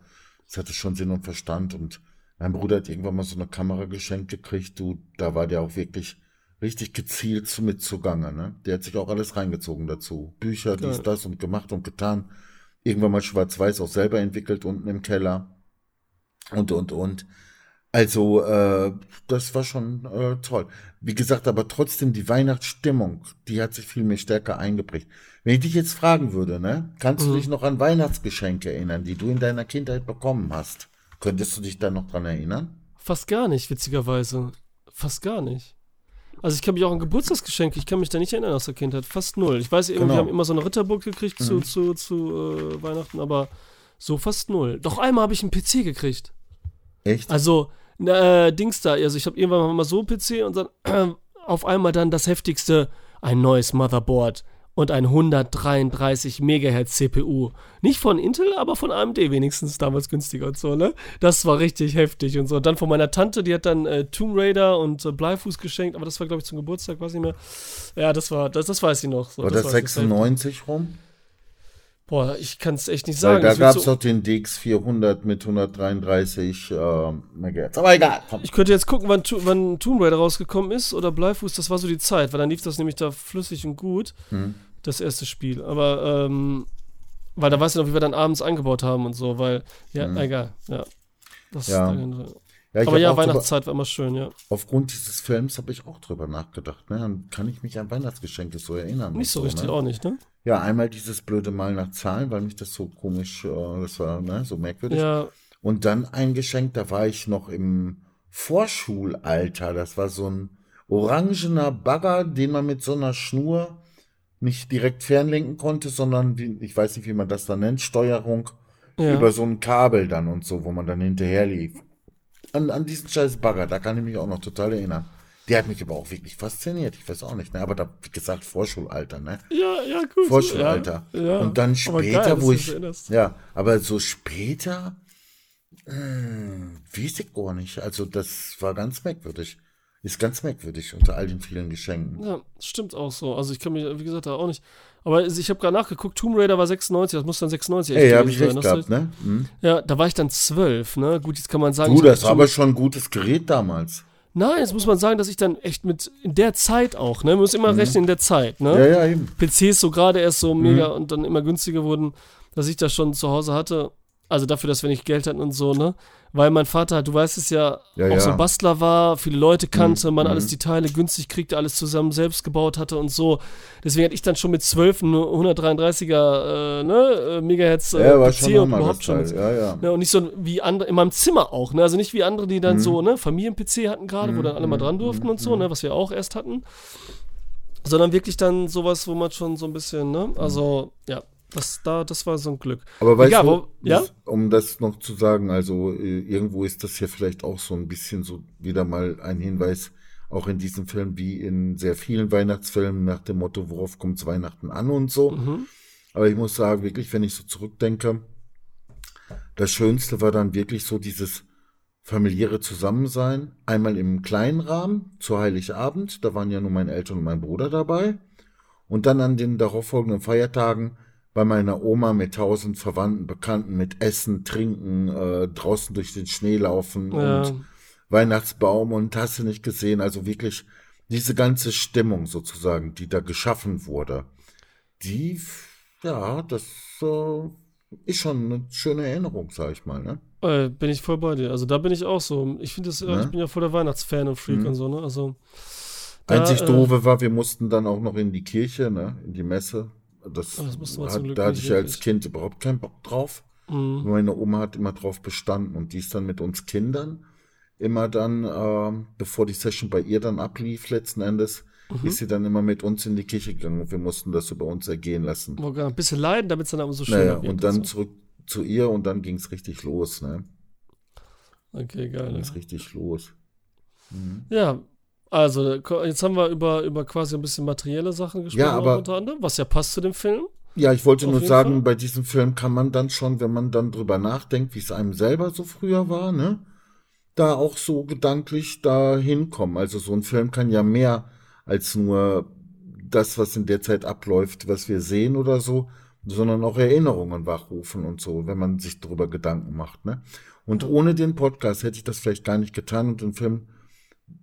B: Das hatte schon Sinn und Verstand. Und mein Bruder hat irgendwann mal so eine Kamera geschenkt gekriegt. Du, da war der auch wirklich richtig gezielt mit zugange. Ne? Der hat sich auch alles reingezogen dazu. Bücher, dies,
A: Geil.
B: das und gemacht und getan. Irgendwann mal schwarz-weiß auch selber entwickelt unten im Keller. Und, und, und. Also, äh, das war schon äh, toll. Wie gesagt, aber trotzdem die Weihnachtsstimmung, die hat sich viel mehr stärker eingeprägt. Wenn ich dich jetzt fragen würde, ne, kannst du dich noch an Weihnachtsgeschenke erinnern, die du in deiner Kindheit bekommen hast? Könntest du dich da noch dran erinnern?
A: Fast gar nicht, witzigerweise. Fast gar nicht. Also ich kann mich auch an Geburtstagsgeschenke, ich kann mich da nicht erinnern aus der Kindheit. Fast null. Ich weiß eben,
B: Genau.
A: wir haben immer so eine Ritterburg gekriegt zu, zu, zu äh, Weihnachten, aber so fast null. Doch einmal habe ich einen PC gekriegt.
B: Echt?
A: Also, äh, Dings da, also ich habe irgendwann mal so einen PC und dann äh, auf einmal dann das heftigste, ein neues Motherboard und ein 133 Megahertz CPU. Nicht von Intel, aber von AMD wenigstens damals günstiger und so, ne? Das war richtig heftig und so. Und dann von meiner Tante, die hat dann äh, Tomb Raider und äh, Bleifuß geschenkt, aber das war glaube ich zum Geburtstag, weiß nicht mehr. Ja, das war, das, das weiß ich noch. So,
B: War das
A: richtig
B: 96 rum?
A: Boah, ich kann es echt nicht
B: Weil
A: sagen.
B: da
A: Das wird
B: gab es
A: so,
B: doch den DX400 mit 133 äh, Megahertz. Aber egal, komm.
A: Ich könnte jetzt gucken, wann, wann Tomb Raider rausgekommen ist oder Bleifuß, das war so die Zeit, weil dann lief das nämlich da flüssig und gut,
B: Hm.
A: das erste Spiel. Aber, ähm, weil da weißt du noch, wie wir dann abends eingebaut haben und so, weil, ja, egal, ja. Das
B: Hm. Ja.
A: Ist,
B: Ja,
A: aber ja,
B: auch drüber,
A: Weihnachtszeit war immer schön, ja.
B: aufgrund dieses Films habe ich auch drüber nachgedacht. Ne? Dann kann ich mich an Weihnachtsgeschenke so erinnern.
A: Nicht so richtig
B: ne?
A: auch nicht, ne?
B: Ja, einmal dieses blöde Mal nach Zahlen, weil mich das so komisch, äh, das war ne, so merkwürdig.
A: Ja,
B: Und dann ein Geschenk, da war ich noch im Vorschulalter. Das war so ein orangener Bagger, den man mit so einer Schnur nicht direkt fernlenken konnte, sondern wie, ich weiß nicht, wie man das da nennt, Steuerung
A: ja.
B: über so ein Kabel dann und so, wo man dann hinterher lief. An, an diesen scheiß Bagger, da kann ich mich auch noch total erinnern. Der hat mich aber auch wirklich fasziniert. Ich weiß auch nicht, ne? Aber da, wie gesagt, Vorschulalter, ne?
A: ja, ja, gut.
B: Vorschulalter.
A: Ja, ja.
B: Und dann später,
A: geil,
B: wo ich. Ja, aber so später, hm, weiß ich gar nicht. Also, das war ganz merkwürdig. Ist ganz merkwürdig unter all den vielen Geschenken.
A: Ja, stimmt auch so. Also ich kann mich, wie gesagt, da auch nicht. Aber ich habe gerade nachgeguckt, Tomb Raider war 96, das muss dann 96
B: Ey, hab ich recht
A: sein.
B: gehabt, ne? Hm.
A: Ja, da war ich dann zwölf, ne? Gut, jetzt kann man sagen.
B: Du, das war aber schon ein gutes Gerät damals.
A: Nein, jetzt muss man sagen, dass ich dann echt mit in der Zeit auch, ne? Man muss immer rechnen in der Zeit, ne?
B: Mhm. Ja, ja, eben.
A: PCs so gerade erst so
B: Mhm.
A: mega und dann immer günstiger wurden, dass ich das schon zu Hause hatte. Also dafür, dass wir nicht Geld hatten und so, ne? Weil mein Vater, du weißt es ja,
B: Ja,
A: auch
B: ja.
A: so ein Bastler war, viele Leute kannte, man
B: mhm.
A: alles die Teile günstig kriegte, alles zusammen selbst gebaut hatte und so. Deswegen hatte ich dann schon mit 12 einen 133er äh, ne, äh, Megahertz äh,
B: Ja,
A: PC
B: schon
A: und überhaupt schon.
B: Teil. Ja, ja.
A: Ne, und nicht so wie andere, in meinem Zimmer auch, ne? Also nicht wie andere, die
B: Mhm.
A: dann so, ne, Familien-PC hatten gerade, wo dann alle mal dran durften und so, ne, was wir auch erst hatten. Sondern wirklich dann sowas, wo man schon so ein bisschen, ne? Also, ja, das, da, das war so ein Glück.
B: Aber weißt
A: Egal,
B: du,
A: wo- ja?
B: um das noch zu sagen, also äh, irgendwo ist das ja vielleicht auch so ein bisschen so wieder mal ein Hinweis, auch in diesem Film wie in sehr vielen Weihnachtsfilmen nach dem Motto, worauf kommt's Weihnachten an und so.
A: Mhm.
B: Aber ich muss sagen, wirklich, wenn ich so zurückdenke, das Schönste war dann wirklich so dieses familiäre Zusammensein. Einmal im kleinen Rahmen zu Heiligabend, da waren ja nur meine Eltern und mein Bruder dabei. Und dann an den darauffolgenden Feiertagen bei meiner Oma mit tausend Verwandten, Bekannten, mit Essen, Trinken, äh, draußen durch den Schnee laufen
A: Ja.
B: und Weihnachtsbaum und hast du nicht gesehen. Also wirklich diese ganze Stimmung sozusagen, die da geschaffen wurde, die, ja, das äh, ist schon eine schöne Erinnerung, sag ich mal, ne?
A: Äh, bin ich voll bei dir. Also da bin ich auch so. Ich finde das, äh,
B: Ne?
A: ich bin ja voll der Weihnachtsfan und Freak
B: Mhm.
A: und so, ne? Also. da,
B: Einzig
A: äh,
B: doofe war, wir mussten dann auch noch in die Kirche, ne, in die Messe. Das,
A: Ah, das
B: hat, da hatte ich als. Kind überhaupt keinen Bock drauf.
A: mh.
B: Meine Oma hat immer drauf bestanden und die ist dann mit uns Kindern immer dann, ähm, bevor die Session bei ihr dann ablief, letzten Endes,
A: Mhm.
B: ist sie dann immer mit uns in die Kirche gegangen und wir mussten das über uns ergehen lassen.
A: Ein bisschen leiden, damit es dann aber so schön
B: Naja,
A: wird.
B: und dann
A: so.
B: zurück zu ihr und dann ging es richtig los, ne?
A: Okay, geil.
B: Ging
A: Ja.
B: es richtig los.
A: Ja, also jetzt haben wir über, über quasi ein bisschen materielle Sachen gesprochen,
B: aber-
A: auch unter anderem, was ja passt zu dem Film.
B: Ja, ich wollte
A: Auf
B: nur sagen,
A: Fall.
B: bei diesem Film kann man dann schon, wenn man dann drüber nachdenkt, wie es einem selber so früher war, ne, da auch so gedanklich da hinkommen. Also so ein Film kann ja mehr als nur das, was in der Zeit abläuft, was wir sehen oder so, sondern auch Erinnerungen wachrufen und so, wenn man sich darüber Gedanken macht, ne. Und ohne den Podcast hätte ich das vielleicht gar nicht getan und den Film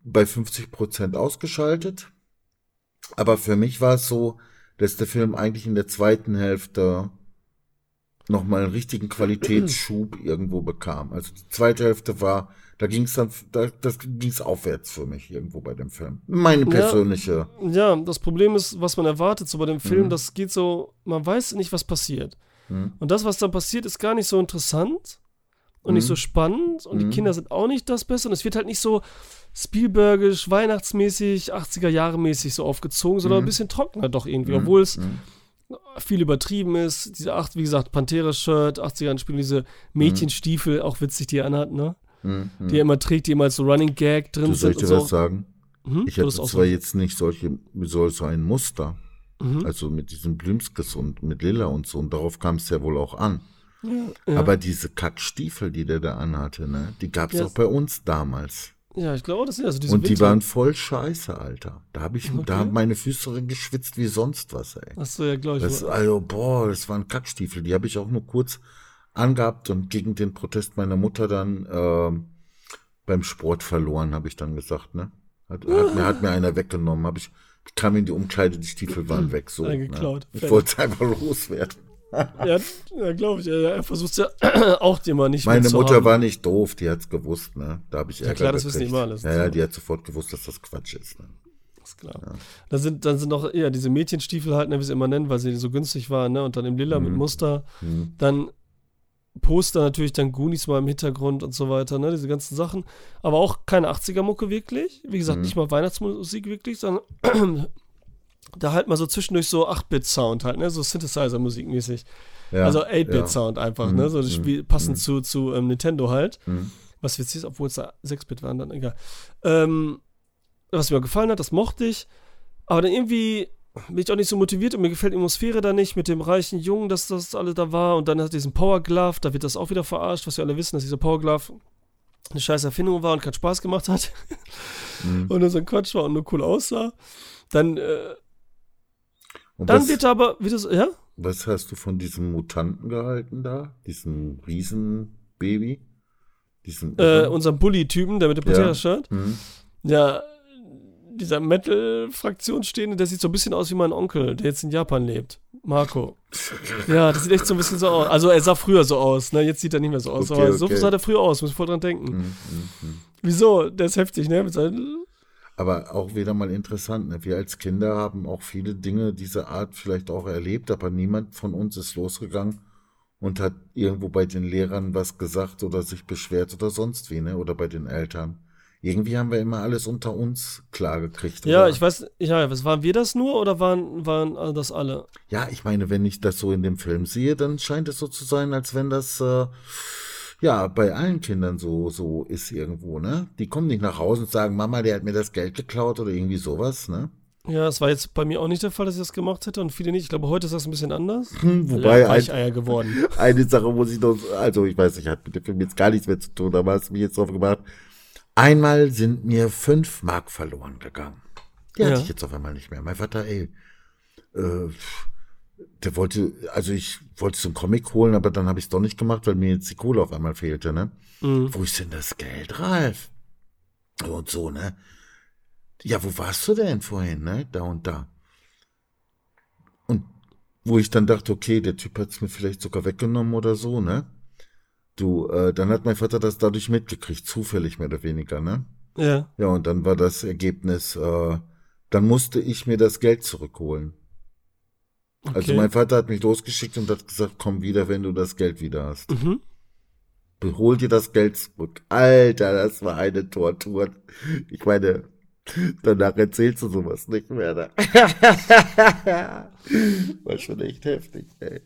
B: bei 50 Prozent ausgeschaltet. Aber für mich war es so, dass der Film eigentlich in der zweiten Hälfte nochmal einen richtigen Qualitätsschub irgendwo bekam. Also die zweite Hälfte war, da ging es dann, da, das ging es aufwärts für mich irgendwo bei dem Film. Meine persönliche.
A: Ja, ja, das Problem ist, was man erwartet so bei dem Film, mhm. das geht so, man weiß nicht, was passiert. Mhm. Und das, was dann passiert, ist gar nicht so interessant und mhm. nicht so spannend und die mhm. Kinder sind auch nicht das Beste und es wird halt nicht so Spielbergisch, weihnachtsmäßig, 80er Jahre mäßig so aufgezogen, sondern ein mhm. bisschen trockener doch irgendwie, obwohl es viel übertrieben ist. Diese acht, wie gesagt, Pantera-Shirt, 80er spielen diese Mädchenstiefel, auch witzig, die er anhat, ne? Mhm. Die er immer trägt, die immer als so Running Gag drin du,
B: sind. Soll ich dir was so. sagen? Mhm, ich hatte zwar so. jetzt nicht solche, wie soll so ein Muster, mhm. also mit diesen Blümskes und mit Lilla und so, und darauf kam es ja wohl auch an. Ja. Aber diese Kackstiefel, die der da anhatte, ne, die gab es ja. auch bei uns damals.
A: Ja, ich glaube, das sind also diese
B: Und die Winter. waren voll scheiße, Alter. Da habe ich, okay. da haben meine Füße drin geschwitzt wie sonst was, ey.
A: Achso, ja, glaube ich.
B: Das, also, boah, das waren Kackstiefel. Die habe ich auch nur kurz angehabt und gegen den Protest meiner Mutter dann äh, beim Sport verloren, habe ich dann gesagt, ne? Hat, hat, mir, hat mir einer weggenommen. Hab ich, ich kam in die Umkleide, die Stiefel waren weg. So,
A: ne?
B: Ich wollte es einfach loswerden.
A: ja, ja glaube ich. Er versucht ja auch dir mal nicht
B: Meine Mutter haben. war nicht doof, die hat es gewusst, ne? Da habe ich Ärger
A: Ja klar, das gekriegt. wissen immer alles.
B: Ja, ja, die hat sofort gewusst, dass das Quatsch ist. Ne?
A: ist klar. Ja. Dann, sind, dann sind noch eher diese Mädchenstiefel halt, ne, wie sie immer nennen, weil sie so günstig waren, ne? Und dann im Lila mhm. mit Muster. Mhm. Dann Poster natürlich, dann Goonies mal im Hintergrund und so weiter, ne? Diese ganzen Sachen. Aber auch keine 80er-Mucke wirklich. Wie gesagt, mhm. nicht mal Weihnachtsmusik wirklich, sondern da halt mal so zwischendurch so 8-Bit-Sound halt, ne? So Synthesizer-Musik mäßig. Ja, also 8-Bit-Sound ja. einfach, mhm. ne? So das Spiel mhm. passend mhm. zu, zu ähm, Nintendo halt. Mhm. Was witzig ist, obwohl es da 6-Bit waren, dann egal. Ähm, was mir gefallen hat, das mochte ich. Aber dann irgendwie bin ich auch nicht so motiviert und mir gefällt die Atmosphäre da nicht mit dem reichen Jungen, dass das alle da war. Und dann hat diesen Power Glove, da wird das auch wieder verarscht, was wir alle wissen, dass dieser Power Glove eine scheiß Erfindung war und keinen Spaß gemacht hat. Mhm. und nur so ein Quatsch war und nur cool aussah. Dann äh, und dann was, wird aber, wie das, ja?
B: Was hast du von diesem Mutanten gehalten da? Diesen Riesenbaby?
A: Diesen, äh, unserem Bully-Typen, der mit dem Pantera-Shirt. Ja. Mhm. ja, dieser Metal-Fraktionsstehende, der sieht so ein bisschen aus wie mein Onkel, der jetzt in Japan lebt. Marco. Ja, das sieht echt so ein bisschen so aus. Also er sah früher so aus, ne? Jetzt sieht er nicht mehr so aus. Okay, aber so sah er früher aus, muss ich voll dran denken. Mm, mm, mm. Wieso? Der ist heftig, ne? Mit seinen
B: aber auch wieder mal interessant. Ne? Wir als Kinder haben auch viele Dinge dieser Art vielleicht auch erlebt, aber niemand von uns ist losgegangen und hat irgendwo bei den Lehrern was gesagt oder sich beschwert oder sonst wie, ne? Oder bei den Eltern. Irgendwie haben wir immer alles unter uns klargekriegt.
A: Ja, oder? ich weiß, ja, was waren wir das nur oder waren, waren das alle?
B: Ja, ich meine, wenn ich das so in dem Film sehe, dann scheint es so zu sein, als wenn das äh, ja, bei allen Kindern so, so ist irgendwo, ne? Die kommen nicht nach Hause und sagen, Mama, der hat mir das Geld geklaut oder irgendwie sowas, ne?
A: Ja, es war jetzt bei mir auch nicht der Fall, dass ich das gemacht hätte und viele nicht. Ich glaube, heute ist das ein bisschen anders.
B: Hm, wobei
A: Weicheier geworden.
B: Eine Sache muss ich noch, also ich weiß nicht, hat mit dem Film jetzt gar nichts mehr zu tun, aber hast mich jetzt drauf gemacht. Einmal sind mir fünf Mark verloren gegangen. Die ja. hatte ich jetzt auf einmal nicht mehr. Mein Vater, ey, äh, der wollte, also ich wollte so einen Comic holen, aber dann habe ich es doch nicht gemacht, weil mir jetzt die Kohle auf einmal fehlte, ne? Mhm. Wo ist denn das Geld, Ralf? Und so, ne? Ja, wo warst du denn vorhin, ne? Da und da. Und wo ich dann dachte, okay, der Typ hat es mir vielleicht sogar weggenommen oder so, ne? Du, äh, dann hat mein Vater das dadurch mitgekriegt, zufällig mehr oder weniger, ne?
A: Ja.
B: Ja, und dann war das Ergebnis, äh, dann musste ich mir das Geld zurückholen. Also okay. Also mein Vater hat mich losgeschickt und hat gesagt, komm wieder, wenn du das Geld wieder hast. Mhm. Hol dir das Geld zurück. Alter, das war eine Tortur. Ich meine, danach erzählst du sowas nicht mehr. Ne? war schon echt heftig, ey.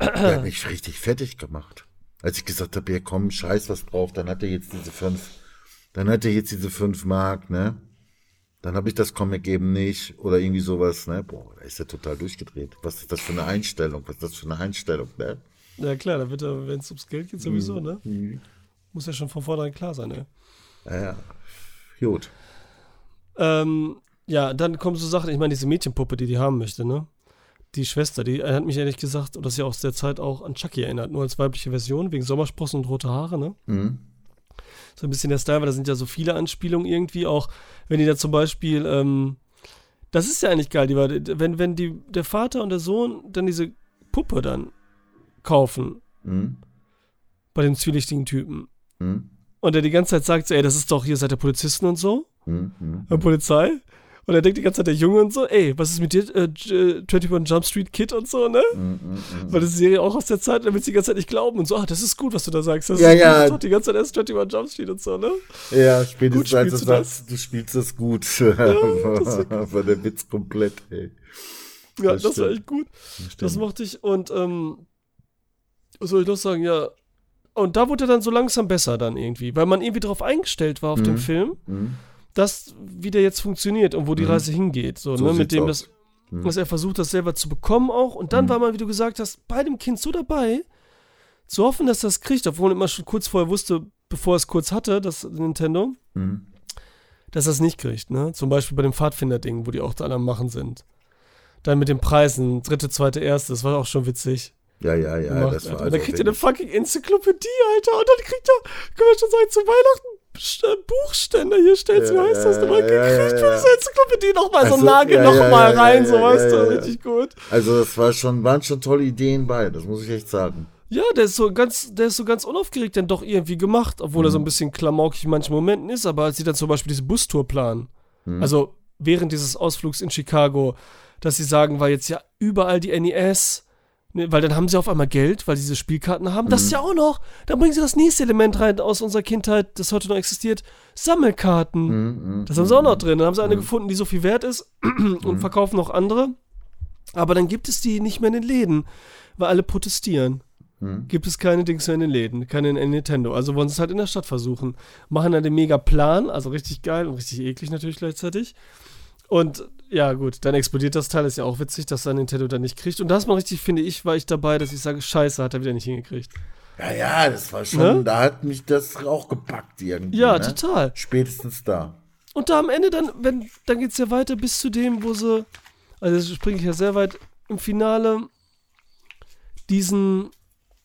B: Der hat mich richtig fertig gemacht. Als ich gesagt habe, hier komm, scheiß was drauf, dann hat er jetzt diese fünf, dann hat er jetzt diese fünf Mark, ne? Dann habe ich das Comic eben nicht oder irgendwie sowas, ne? Boah, da ist er total durchgedreht. Was ist das für eine Einstellung? Was ist das für eine Einstellung, ne?
A: Ja klar, da wird er, wenn es ums Geld geht, sowieso, mhm. ne? Mhm. Muss ja schon von vornherein klar sein, ne?
B: Ja, ja. Gut.
A: Ähm, ja, dann kommen so Sachen, ich meine, diese Mädchenpuppe, die die haben möchte, ne? Die Schwester, die hat mich ehrlich gesagt, oder das ja aus der Zeit auch an Chucky erinnert, nur als weibliche Version, wegen Sommersprossen und rote Haare, ne? Mhm so ein bisschen der Style, weil da sind ja so viele Anspielungen irgendwie, auch wenn die da zum Beispiel, ähm, das ist ja eigentlich geil, die war, wenn, wenn die, der Vater und der Sohn dann diese Puppe dann kaufen.
B: Mhm.
A: Bei dem zwielichtigen Typen.
B: Mhm.
A: Und der die ganze Zeit sagt, so, ey, das ist doch, hier seid ihr Polizisten und so.
B: Mhm. Mhm.
A: Der Polizei. Und er denkt die ganze Zeit, der Junge und so, ey, was ist mit dir, äh, J- äh, 21 Jump Street Kid und so, ne?
B: Mhm. Mhm.
A: Weil das ist die Serie auch aus der Zeit, damit sie die ganze Zeit nicht glauben und so, ah, das ist gut, was du da sagst. Das
B: Ja,
A: ist
B: ja.
A: Gut, das die ganze Zeit erst 21 Jump Street und so, ne?
B: Ja, spätestens als du
A: spielst du das.
B: sagst, du spielst das gut.
A: das ist
B: war der Witz komplett, ey.
A: Ja,
B: Das
A: das, war echt gut.
B: Stimmt.
A: Das mochte ich und, ähm, was soll ich noch sagen, ja. Und da wurde er dann so langsam besser dann irgendwie, weil man irgendwie darauf eingestellt war auf dem
B: Mhm.
A: Film,
B: Mhm.
A: Dass wie der jetzt funktioniert und wo die
B: Mhm.
A: Reise hingeht. So,
B: So
A: ne, mit dem
B: aus.
A: das,
B: Mhm.
A: dass er versucht, das selber zu bekommen auch. Und dann
B: Mhm.
A: war man, wie du gesagt hast, bei dem Kind so dabei, zu hoffen, dass das kriegt, obwohl man immer schon kurz vorher wusste, bevor es kurz hatte, das Nintendo,
B: Mhm.
A: dass er es nicht kriegt. Ne? Zum Beispiel bei dem Pfadfinder-Ding, wo die auch da alle am Machen sind. Dann mit den Preisen, dritte, zweite, erste, das war auch schon witzig.
B: Ja, ja, ja,
A: gemacht,
B: das war also
A: dann kriegt er eine fucking Enzyklopädie, Alter. Und dann kriegt er, können wir schon sagen, zu Weihnachten Buchständer hier steht, wie heißt das
B: ja,
A: denn? Man
B: ja, ja,
A: kriegt für diese Enzyklopädie nochmal so
B: Also,
A: einen Nagel
B: ja,
A: nochmal
B: ja,
A: rein,
B: ja,
A: so weißt du, richtig gut.
B: Also das war schon, waren schon tolle Ideen bei, das muss ich echt sagen.
A: Ja, der ist so ganz, der ist so ganz unaufgeregt dann doch irgendwie gemacht, obwohl er so ein
B: Mhm.
A: bisschen klamaukig in manchen Momenten ist, aber als sie dann zum Beispiel diese Bustour planen,
B: Mhm.
A: also während dieses Ausflugs in Chicago, dass sie sagen, weil jetzt ja überall die NES, ne, weil dann haben sie auf einmal Geld, weil sie diese Spielkarten haben, das ist
B: Mhm.
A: ja auch noch, dann bringen sie das nächste Element rein aus unserer Kindheit, das heute noch existiert, Sammelkarten.
B: Mhm, mhm,
A: Das haben sie auch noch
B: mhm.
A: drin. Dann haben sie eine gefunden, die so viel wert ist und verkaufen noch andere. Aber dann gibt es die nicht mehr in den Läden, weil alle protestieren.
B: Mhm.
A: Gibt es keine Dings mehr in den Läden, keine in Nintendo. Also wollen sie es halt in der Stadt versuchen. Machen dann den mega Plan, also richtig geil und richtig eklig natürlich gleichzeitig. Und ja, gut, dann explodiert das Teil. Ist ja auch witzig, dass dann Nintendo dann nicht kriegt. Und das mal richtig, finde ich, war ich dabei, dass ich sage, Scheiße, hat er wieder nicht hingekriegt.
B: Ja, ja, das war schon,
A: Ne?
B: da hat mich das auch gepackt irgendwie.
A: Ja,
B: ne?
A: total.
B: Spätestens da.
A: Und da am Ende dann, wenn, dann geht's ja weiter bis zu dem, wo sie, also springe ich ja sehr weit, im Finale diesen,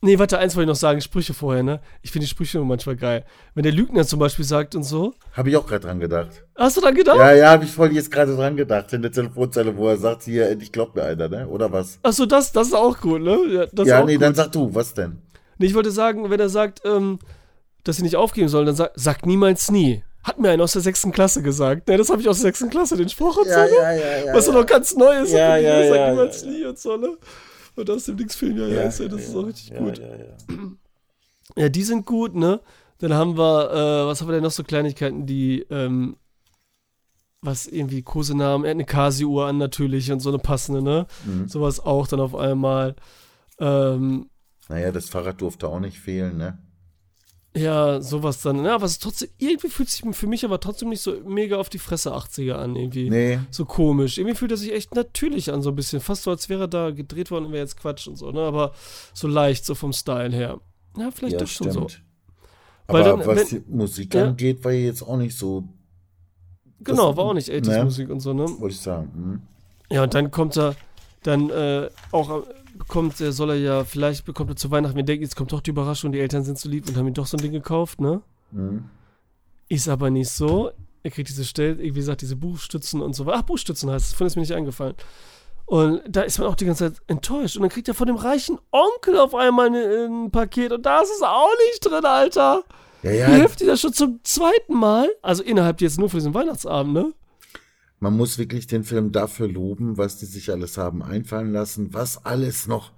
A: nee, warte, eins wollte ich noch sagen, Sprüche vorher, ne? Ich finde die Sprüche immer manchmal geil. Wenn der Lügner zum Beispiel sagt und so,
B: Habe ich auch gerade dran gedacht.
A: hast du dann gedacht?
B: Ja, ja, habe ich voll jetzt gerade dran gedacht. In der Telefonzelle, wo er sagt, hier, endlich glaubt mir einer, ne? Oder was?
A: Achso, das, das ist auch gut, ne? Ja,
B: ja, nee,
A: gut.
B: dann sag du, was denn?
A: Nee, ich wollte sagen, wenn er sagt, ähm, dass sie nicht aufgeben sollen, dann sagt, sagt niemals nie. Hat mir einer aus der sechsten Klasse gesagt. Ne, das habe ich aus der sechsten Klasse, den Spruch und so, ne?
B: ja, ja.
A: Was doch noch ganz neu ist.
B: Ja, ja,
A: sagt
B: ja,
A: niemals
B: ja,
A: nie und so, ne? Und aus dem Dings-Film, ja, ja, ist ja, das ist auch richtig
B: ja,
A: gut.
B: Ja, ja.
A: Ja, die sind gut, ne? Dann haben wir, äh, was haben wir denn noch so Kleinigkeiten, die, ähm, was irgendwie Kosenamen, er hat eine Casio-Uhr an natürlich und so eine passende, ne?
B: Mhm.
A: Sowas auch dann auf einmal. Ähm,
B: Naja, das Fahrrad durfte auch nicht fehlen, ne?
A: Ja, sowas dann. Ja, aber es ist trotzdem, irgendwie fühlt sich für mich aber trotzdem nicht so mega auf die Fresse 80er an, irgendwie.
B: Nee.
A: So komisch. Irgendwie fühlt er sich echt natürlich an, so ein bisschen. Fast so, als wäre er da gedreht worden und wäre jetzt Quatsch und so, ne? Aber so leicht, so vom Style her. Ja, vielleicht
B: Ja,
A: doch schon so.
B: stimmt.
A: Weil
B: Aber
A: dann,
B: was
A: wenn-
B: die Musik
A: Ja.
B: angeht, war jetzt auch nicht so,
A: Genau,
B: das-
A: war auch nicht 80s
B: ne?
A: Musik und so, ne?
B: wollte ich sagen. Hm.
A: Ja, und dann kommt er, dann äh, auch bekommt er, soll er ja, vielleicht bekommt er zu Weihnachten, wir denken, jetzt kommt doch die Überraschung, die Eltern sind so lieb und haben ihm doch so ein Ding gekauft, ne?
B: Hm.
A: Ist aber nicht so. Er kriegt diese Stelle, wie gesagt, diese Buchstützen und so weiter. Ach, Buchstützen heißt es, von ist mir nicht eingefallen. Und da ist man auch die ganze Zeit enttäuscht. Und dann kriegt er von dem reichen Onkel auf einmal ein, ein Paket und da ist es auch nicht drin, Alter.
B: Ja,
A: Wie
B: ja,
A: hilft dir das schon zum zweiten Mal? Also innerhalb jetzt nur für diesen Weihnachtsabend, ne?
B: Man muss wirklich den Film dafür loben, was die sich alles haben einfallen lassen, was alles noch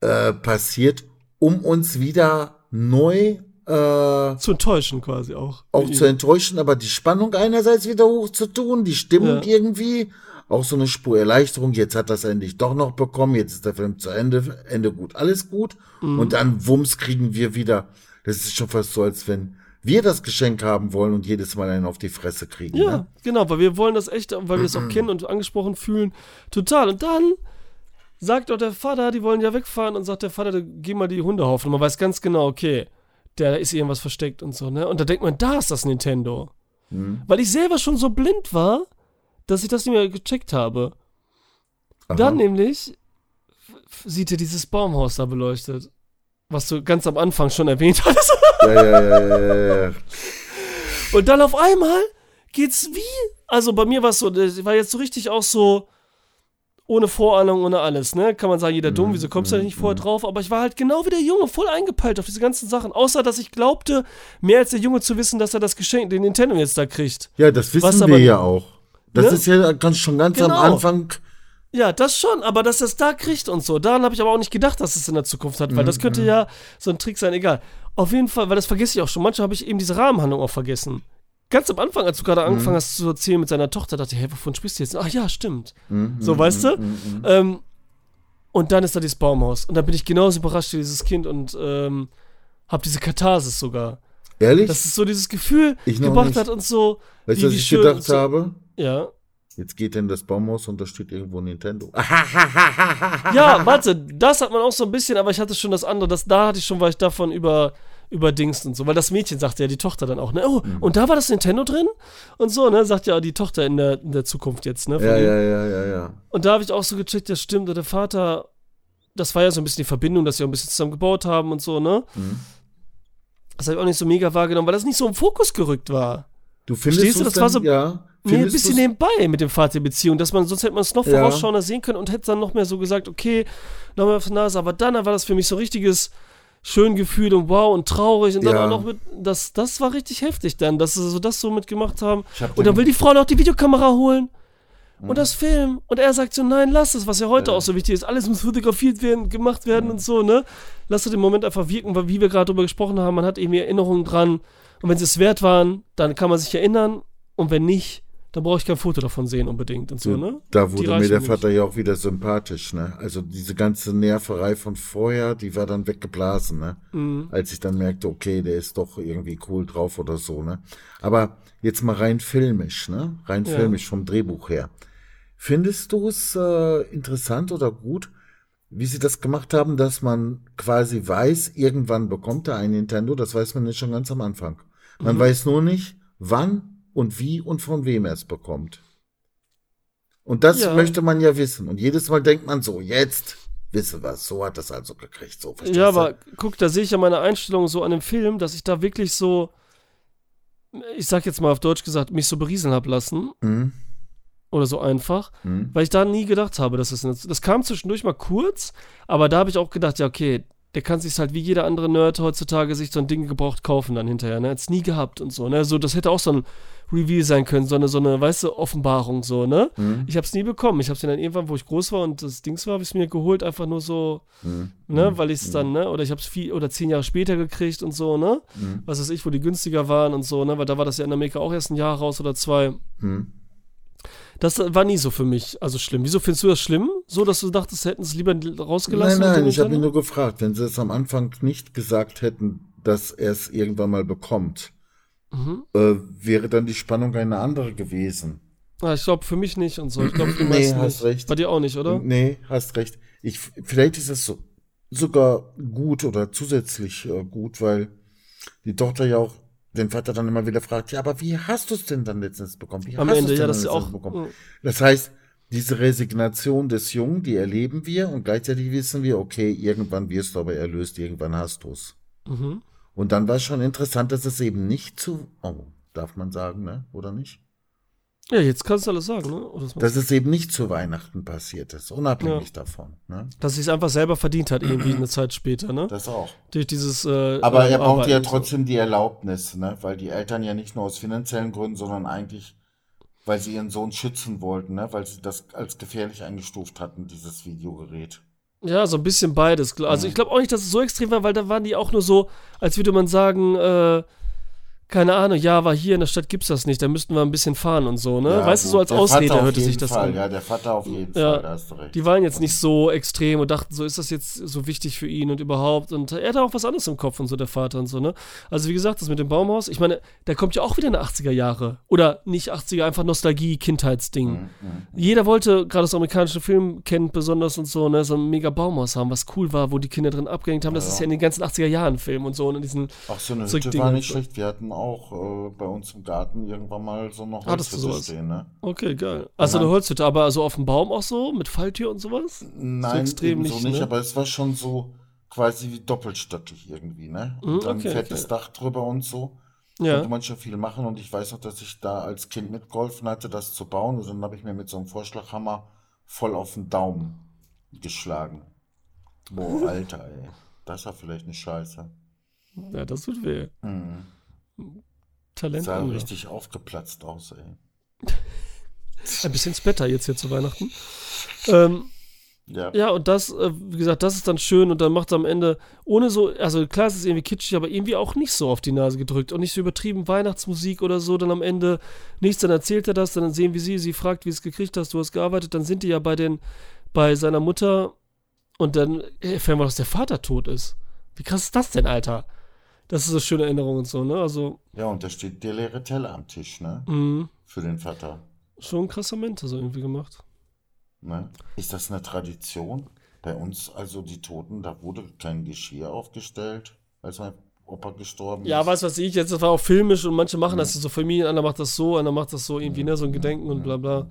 B: äh, passiert, um uns wieder neu äh,
A: Zu enttäuschen quasi auch.
B: auch zu enttäuschen, aber die Spannung einerseits wieder hoch zu tun, die Stimmung
A: Ja.
B: irgendwie, auch so eine Spur Erleichterung, jetzt hat das endlich doch noch bekommen, jetzt ist der Film zu Ende, Ende gut, alles gut
A: Mhm.
B: und dann Wumms kriegen wir wieder, das ist schon fast so, als wenn wir das Geschenk haben wollen und jedes Mal einen auf die Fresse kriegen.
A: Ja,
B: Ne?
A: genau, weil wir wollen das echt, weil wir es auch kennen und angesprochen fühlen. Total. Und dann sagt auch der Vater, die wollen ja wegfahren und sagt der Vater, geh mal die Hundehaufen. Und man weiß ganz genau, okay, da ist irgendwas versteckt und so, ne? Und da denkt man, da ist das Nintendo.
B: Hm.
A: Weil ich selber schon so blind war, dass ich das nicht mehr gecheckt habe.
B: Aha.
A: Dann nämlich sieht er dieses Baumhaus da beleuchtet. Was du ganz am Anfang schon erwähnt hattest.
B: ja, ja, ja, ja, ja.
A: Und dann auf einmal geht's wie? Also bei mir war es so, das war jetzt so richtig auch so, ohne Vorahnung, ohne alles, ne? Kann man sagen, jeder dumm,
B: Mhm,
A: wieso kommst du da nicht vorher drauf? Aber ich war halt genau wie der Junge, voll eingepeilt auf diese ganzen Sachen. Außer, dass ich glaubte, mehr als der Junge zu wissen, dass er das Geschenk, den Nintendo jetzt da kriegt.
B: Ja, das wissen
A: Was
B: wir ja auch. Das
A: Ne?
B: ist ja ganz, schon ganz
A: Genau.
B: am Anfang.
A: Ja, das schon, aber dass er es da kriegt und so. Daran habe ich aber auch nicht gedacht, dass es in der Zukunft hat, weil das könnte ja so ein Trick sein, egal. Auf jeden Fall, weil das vergesse ich auch schon. Manchmal habe ich eben diese Rahmenhandlung auch vergessen. Ganz am Anfang, als du gerade angefangen hast zu erzählen mit seiner Tochter, dachte ich, hey, wovon sprichst du jetzt? Ach ja, stimmt. so, weißt du? Ähm, und dann ist da dieses Baumhaus. Und da bin ich genauso überrascht wie dieses Kind und ähm, habe diese Katharsis sogar.
B: Ehrlich?
A: Dass es so dieses Gefühl
B: Ich
A: gebracht hat und so.
B: weißt du, was ich gedacht
A: so.
B: habe?
A: Ja.
B: Jetzt geht er in das Baumhaus und da steht irgendwo Nintendo.
A: Ja, warte, das hat man auch so ein bisschen, aber ich hatte schon das andere, das, da hatte ich schon, war ich davon über, überdingst und so, weil das Mädchen sagte ja die Tochter dann auch, ne, oh,
B: Mhm.
A: und da war das Nintendo drin und so, ne, sagt ja die Tochter in der, in der Zukunft jetzt, ne,
B: Ja,
A: ihm.
B: ja, ja, ja, ja.
A: Und da habe ich auch so gecheckt, ja stimmt, der Vater, das war ja so ein bisschen die Verbindung, dass sie auch ein bisschen zusammen gebaut haben und so, ne.
B: Mhm.
A: Das habe ich auch nicht so mega wahrgenommen, weil das nicht so im Fokus gerückt war.
B: Du findest
A: Verstehst du, das war
B: denn?
A: so-
B: ja.
A: Nee, ein bisschen nebenbei mit dem Vater-Beziehung, dass man, sonst hätte man es noch
B: Ja.
A: vorausschauender sehen können und hätte dann noch mehr so gesagt, okay, nochmal auf die Nase, aber dann war das für mich so richtiges schön Gefühl und wow und traurig und dann
B: Ja.
A: auch noch mit, das, das war richtig heftig dann, dass sie so das so mitgemacht haben.
B: Hab
A: Und dann will die Frau noch die Videokamera holen
B: Mhm.
A: und das Film und er sagt so, nein, lass es, was ja heute auch so wichtig ist, alles muss fotografiert werden, gemacht werden und so, ne? Lass es den Moment einfach wirken, weil wie wir gerade drüber gesprochen haben, man hat irgendwie Erinnerungen dran und wenn sie es wert waren, dann kann man sich erinnern und wenn nicht, dann brauche ich kein Foto davon sehen unbedingt und so, ne?
B: Da wurde mir der
A: nicht.
B: Vater ja auch wieder sympathisch, ne? Also diese ganze Nerverei von vorher, die war dann weggeblasen, ne?
A: Mhm.
B: Als ich dann merkte, okay, der ist doch irgendwie cool drauf oder so, ne? Aber jetzt mal rein filmisch, ne? Rein
A: Ja.
B: filmisch vom Drehbuch her. Findest du es äh, interessant oder gut, wie sie das gemacht haben, dass man quasi weiß, irgendwann bekommt er ein Nintendo, das weiß man nicht schon ganz am Anfang. Man
A: Mhm.
B: weiß nur nicht, wann und wie und von wem er es bekommt. Und das
A: Ja.
B: möchte man ja wissen. Und jedes Mal denkt man so, jetzt wisse was, so hat das also gekriegt, so verstehst
A: Ja, aber guck, da sehe ich ja meine Einstellung so an dem Film, dass ich da wirklich so, ich sag jetzt mal auf Deutsch gesagt, mich so berieseln hab lassen.
B: Mhm.
A: Oder so einfach.
B: Mhm.
A: Weil ich da nie gedacht habe, dass es das, das kam zwischendurch mal kurz, aber da habe ich auch gedacht, ja, okay, der kann sich halt wie jeder andere Nerd heutzutage sich so ein Ding gebraucht kaufen dann hinterher, ne? Hat's nie gehabt und so, ne? So, das hätte auch so ein Reveal sein können, so eine, so eine, weißt du, Offenbarung, so, ne?
B: Mhm.
A: Ich hab's nie bekommen. Ich hab's dann irgendwann, wo ich groß war und das Dings war, habe ich mir geholt, einfach nur so,
B: Mhm.
A: ne, weil ich es dann, ne, oder ich habe es viel oder zehn Jahre später gekriegt und so, ne,
B: Mhm.
A: was weiß ich, wo die günstiger waren und so, ne, weil da war das ja in Amerika auch erst ein Jahr raus oder zwei.
B: Mhm.
A: Das war nie so für mich, also schlimm. Wieso findest du das schlimm? So, dass du dachtest, sie hätten es lieber
B: Nein,
A: rausgelassen?
B: nein,
A: dem
B: ich habe ihn nur gefragt, wenn sie es am Anfang nicht gesagt hätten, dass er es irgendwann mal bekommt,
A: Mhm.
B: äh, wäre dann die Spannung eine andere gewesen.
A: Ah, ich glaube für mich nicht und so. Ich glaube für die
B: Nee,
A: meisten
B: hast
A: nicht.
B: recht.
A: Bei dir auch nicht, oder?
B: Nee, hast recht. Ich, vielleicht ist es so, sogar gut oder zusätzlich äh, gut, weil die Tochter ja auch den Vater dann immer wieder fragt, ja, aber wie hast du es denn dann letztens bekommen? Wie
A: Am
B: hast
A: Ende, ja, das ist auch.
B: bekommen? Das heißt, diese Resignation des Jungen, die erleben wir und gleichzeitig wissen wir, okay, irgendwann wirst du aber erlöst, irgendwann hast du es.
A: Mhm.
B: Und dann war es schon interessant, dass es eben nicht zu, oh, darf man sagen, ne? Oder nicht?
A: Ja, jetzt kannst du alles sagen, ne? Oder
B: Dass es eben nicht zu Weihnachten passiert ist, unabhängig davon. Ne?
A: dass sie es einfach selber verdient hat, irgendwie eine Zeit später, ne?
B: Das auch.
A: Durch dieses. Äh,
B: Aber er braucht ja trotzdem die Erlaubnis, ne? weil die Eltern ja nicht nur aus finanziellen Gründen, sondern eigentlich, weil sie ihren Sohn schützen wollten, ne? weil sie das als gefährlich eingestuft hatten, dieses Videogerät.
A: Ja, so ein bisschen beides. Also ich glaube auch nicht, dass es so extrem war, weil da waren die auch nur so, als würde man sagen, äh, keine Ahnung, ja, aber hier in der Stadt gibt's das nicht, da müssten wir ein bisschen fahren und so, ne?
B: Ja,
A: weißt du, so
B: gut.
A: als
B: Der
A: Ausrede
B: Vater
A: hörte sich das
B: Fall.
A: an.
B: Ja, der Vater auf jeden
A: Ja.
B: Fall, da hast du recht.
A: Die waren jetzt nicht so extrem und dachten, so ist das jetzt so wichtig für ihn und überhaupt. Und er hatte auch was anderes im Kopf und so, der Vater und so, ne? Also wie gesagt, das mit dem Baumhaus, ich meine, da kommt ja auch wieder eine 80er Jahre. Oder nicht 80er, einfach Nostalgie, Kindheitsding.
B: Mhm,
A: Jeder wollte, gerade das amerikanische Film kennt besonders und so, ne, so ein mega Baumhaus haben, was cool war, wo die Kinder drin abgehängt haben. Das
B: Ja.
A: ist ja in den ganzen 80er Jahren Film und so. Und in diesen,
B: Auch so eine Hütte war nicht
A: so.
B: schlecht. Wir hatten auch äh, bei uns im Garten irgendwann mal so
A: du
B: Holzhütte
A: sowas?
B: stehen, ne?
A: okay, geil. Also eine Holzhütte, aber so auf dem Baum auch so, mit Falltür und sowas?
B: Nein,
A: extrem
B: ebenso
A: nicht,
B: nicht,
A: ne?
B: aber es war schon so quasi wie doppelstöckig irgendwie, ne?
A: Mhm,
B: Und dann
A: okay,
B: fettes
A: okay.
B: Dach drüber und so.
A: Ja.
B: Konnte man schon viel machen und ich weiß noch, dass ich da als Kind mitgeholfen hatte, das zu bauen. Und dann habe ich mir mit so einem Vorschlaghammer voll auf den Daumen geschlagen. Boah, Alter, ey. Das war vielleicht eine Scheiße.
A: Ja, das tut weh.
B: Mhm.
A: Talent.
B: Sah
A: Angler.
B: richtig aufgeplatzt aus, ey.
A: Ein bisschen Splatter jetzt hier zu Weihnachten. Ähm,
B: Ja.
A: ja, und das, äh, wie gesagt, das ist dann schön und dann macht er am Ende, ohne so, also klar, es ist irgendwie kitschig, aber irgendwie auch nicht so auf die Nase gedrückt und nicht so übertrieben Weihnachtsmusik oder so, dann am Ende nichts, dann erzählt er das, dann sehen wir sie, sie fragt, wie es gekriegt hast, du hast gearbeitet, dann sind die ja bei den, bei seiner Mutter und dann erfahren wir, dass der Vater tot ist. Wie krass ist das denn, Alter? Das ist so eine schöne Erinnerung und so, ne? Also,
B: Ja, und da steht der leere Teller am Tisch, ne?
A: mh,
B: Für den Vater.
A: schon ein krasser Mente so irgendwie gemacht.
B: Ne? Ist das eine Tradition? Bei uns, also die Toten, da wurde kein Geschirr aufgestellt, als mein Opa gestorben
A: Ja,
B: ist.
A: weiß was ich, jetzt das war auch filmisch und manche machen das so Familien, einer macht das so, einer macht das so irgendwie, ne, so ein Gedenken und bla bla.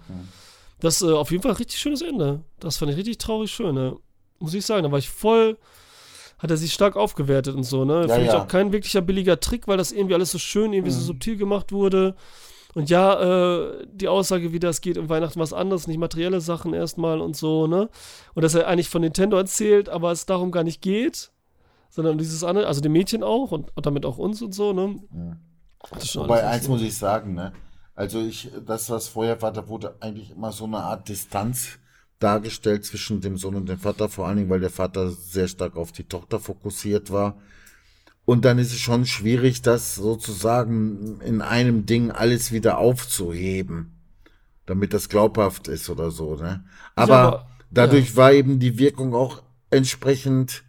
A: Das äh, auf jeden Fall ein richtig schönes Ende. Das fand ich richtig traurig schön, ne? Muss ich sagen, da war ich voll, hat er sich stark aufgewertet und so, ne?
B: Ja,
A: Finde ich
B: ja.
A: auch kein wirklicher billiger Trick, weil das irgendwie alles so schön, irgendwie
B: Mhm.
A: so subtil gemacht wurde. Und ja, äh, die Aussage, wie das geht um Weihnachten was anderes, nicht materielle Sachen erstmal und so, ne? Und dass er eigentlich von Nintendo erzählt, aber es darum gar nicht geht, sondern dieses andere, also dem Mädchen auch und, und damit auch uns und so, ne? Schon
B: Wobei, eins muss ich sagen, ne? Also ich, das, was vorher war, da wurde eigentlich immer so eine Art Distanz dargestellt zwischen dem Sohn und dem Vater, vor allen Dingen, weil der Vater sehr stark auf die Tochter fokussiert war. Und dann ist es schon schwierig, das sozusagen in einem Ding alles wieder aufzuheben, damit das glaubhaft ist oder so, ne? Aber,
A: aber-
B: dadurch war eben die Wirkung auch entsprechend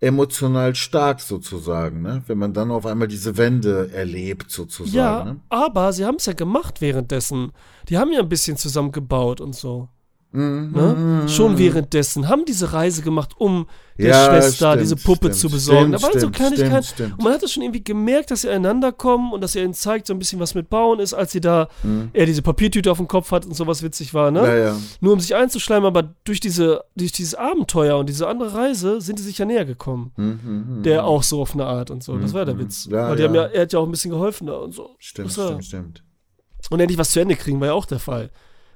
B: emotional stark sozusagen, ne? Wenn man dann auf einmal diese Wende erlebt sozusagen,
A: Ja,
B: ne?
A: aber sie haben es ja gemacht währenddessen. Die haben ja ein bisschen zusammengebaut und so.
B: Mhm.
A: Ne? Schon währenddessen haben diese Reise gemacht, um der
B: Ja,
A: Schwester
B: stimmt,
A: diese Puppe
B: stimmt,
A: zu besorgen.
B: stimmt,
A: da waren so Kleinigkeiten. Und man hat das schon irgendwie gemerkt, dass sie einander kommen und dass er ihnen zeigt, so ein bisschen was mit Bauen ist, als sie da er diese Papiertüte auf dem Kopf hat und sowas witzig war, ne?
B: Mhm. Ja, ja.
A: Nur um sich einzuschleimen, aber durch diese, durch dieses Abenteuer und diese andere Reise sind sie sich ja näher gekommen.
B: Mhm,
A: Der auch so auf eine Art und so. Das war der Witz.
B: Ja,
A: Weil die haben ja, er hat ja auch ein bisschen geholfen da und so.
B: Stimmt, stimmt, stimmt.
A: Und endlich was zu Ende kriegen, war ja auch der Fall.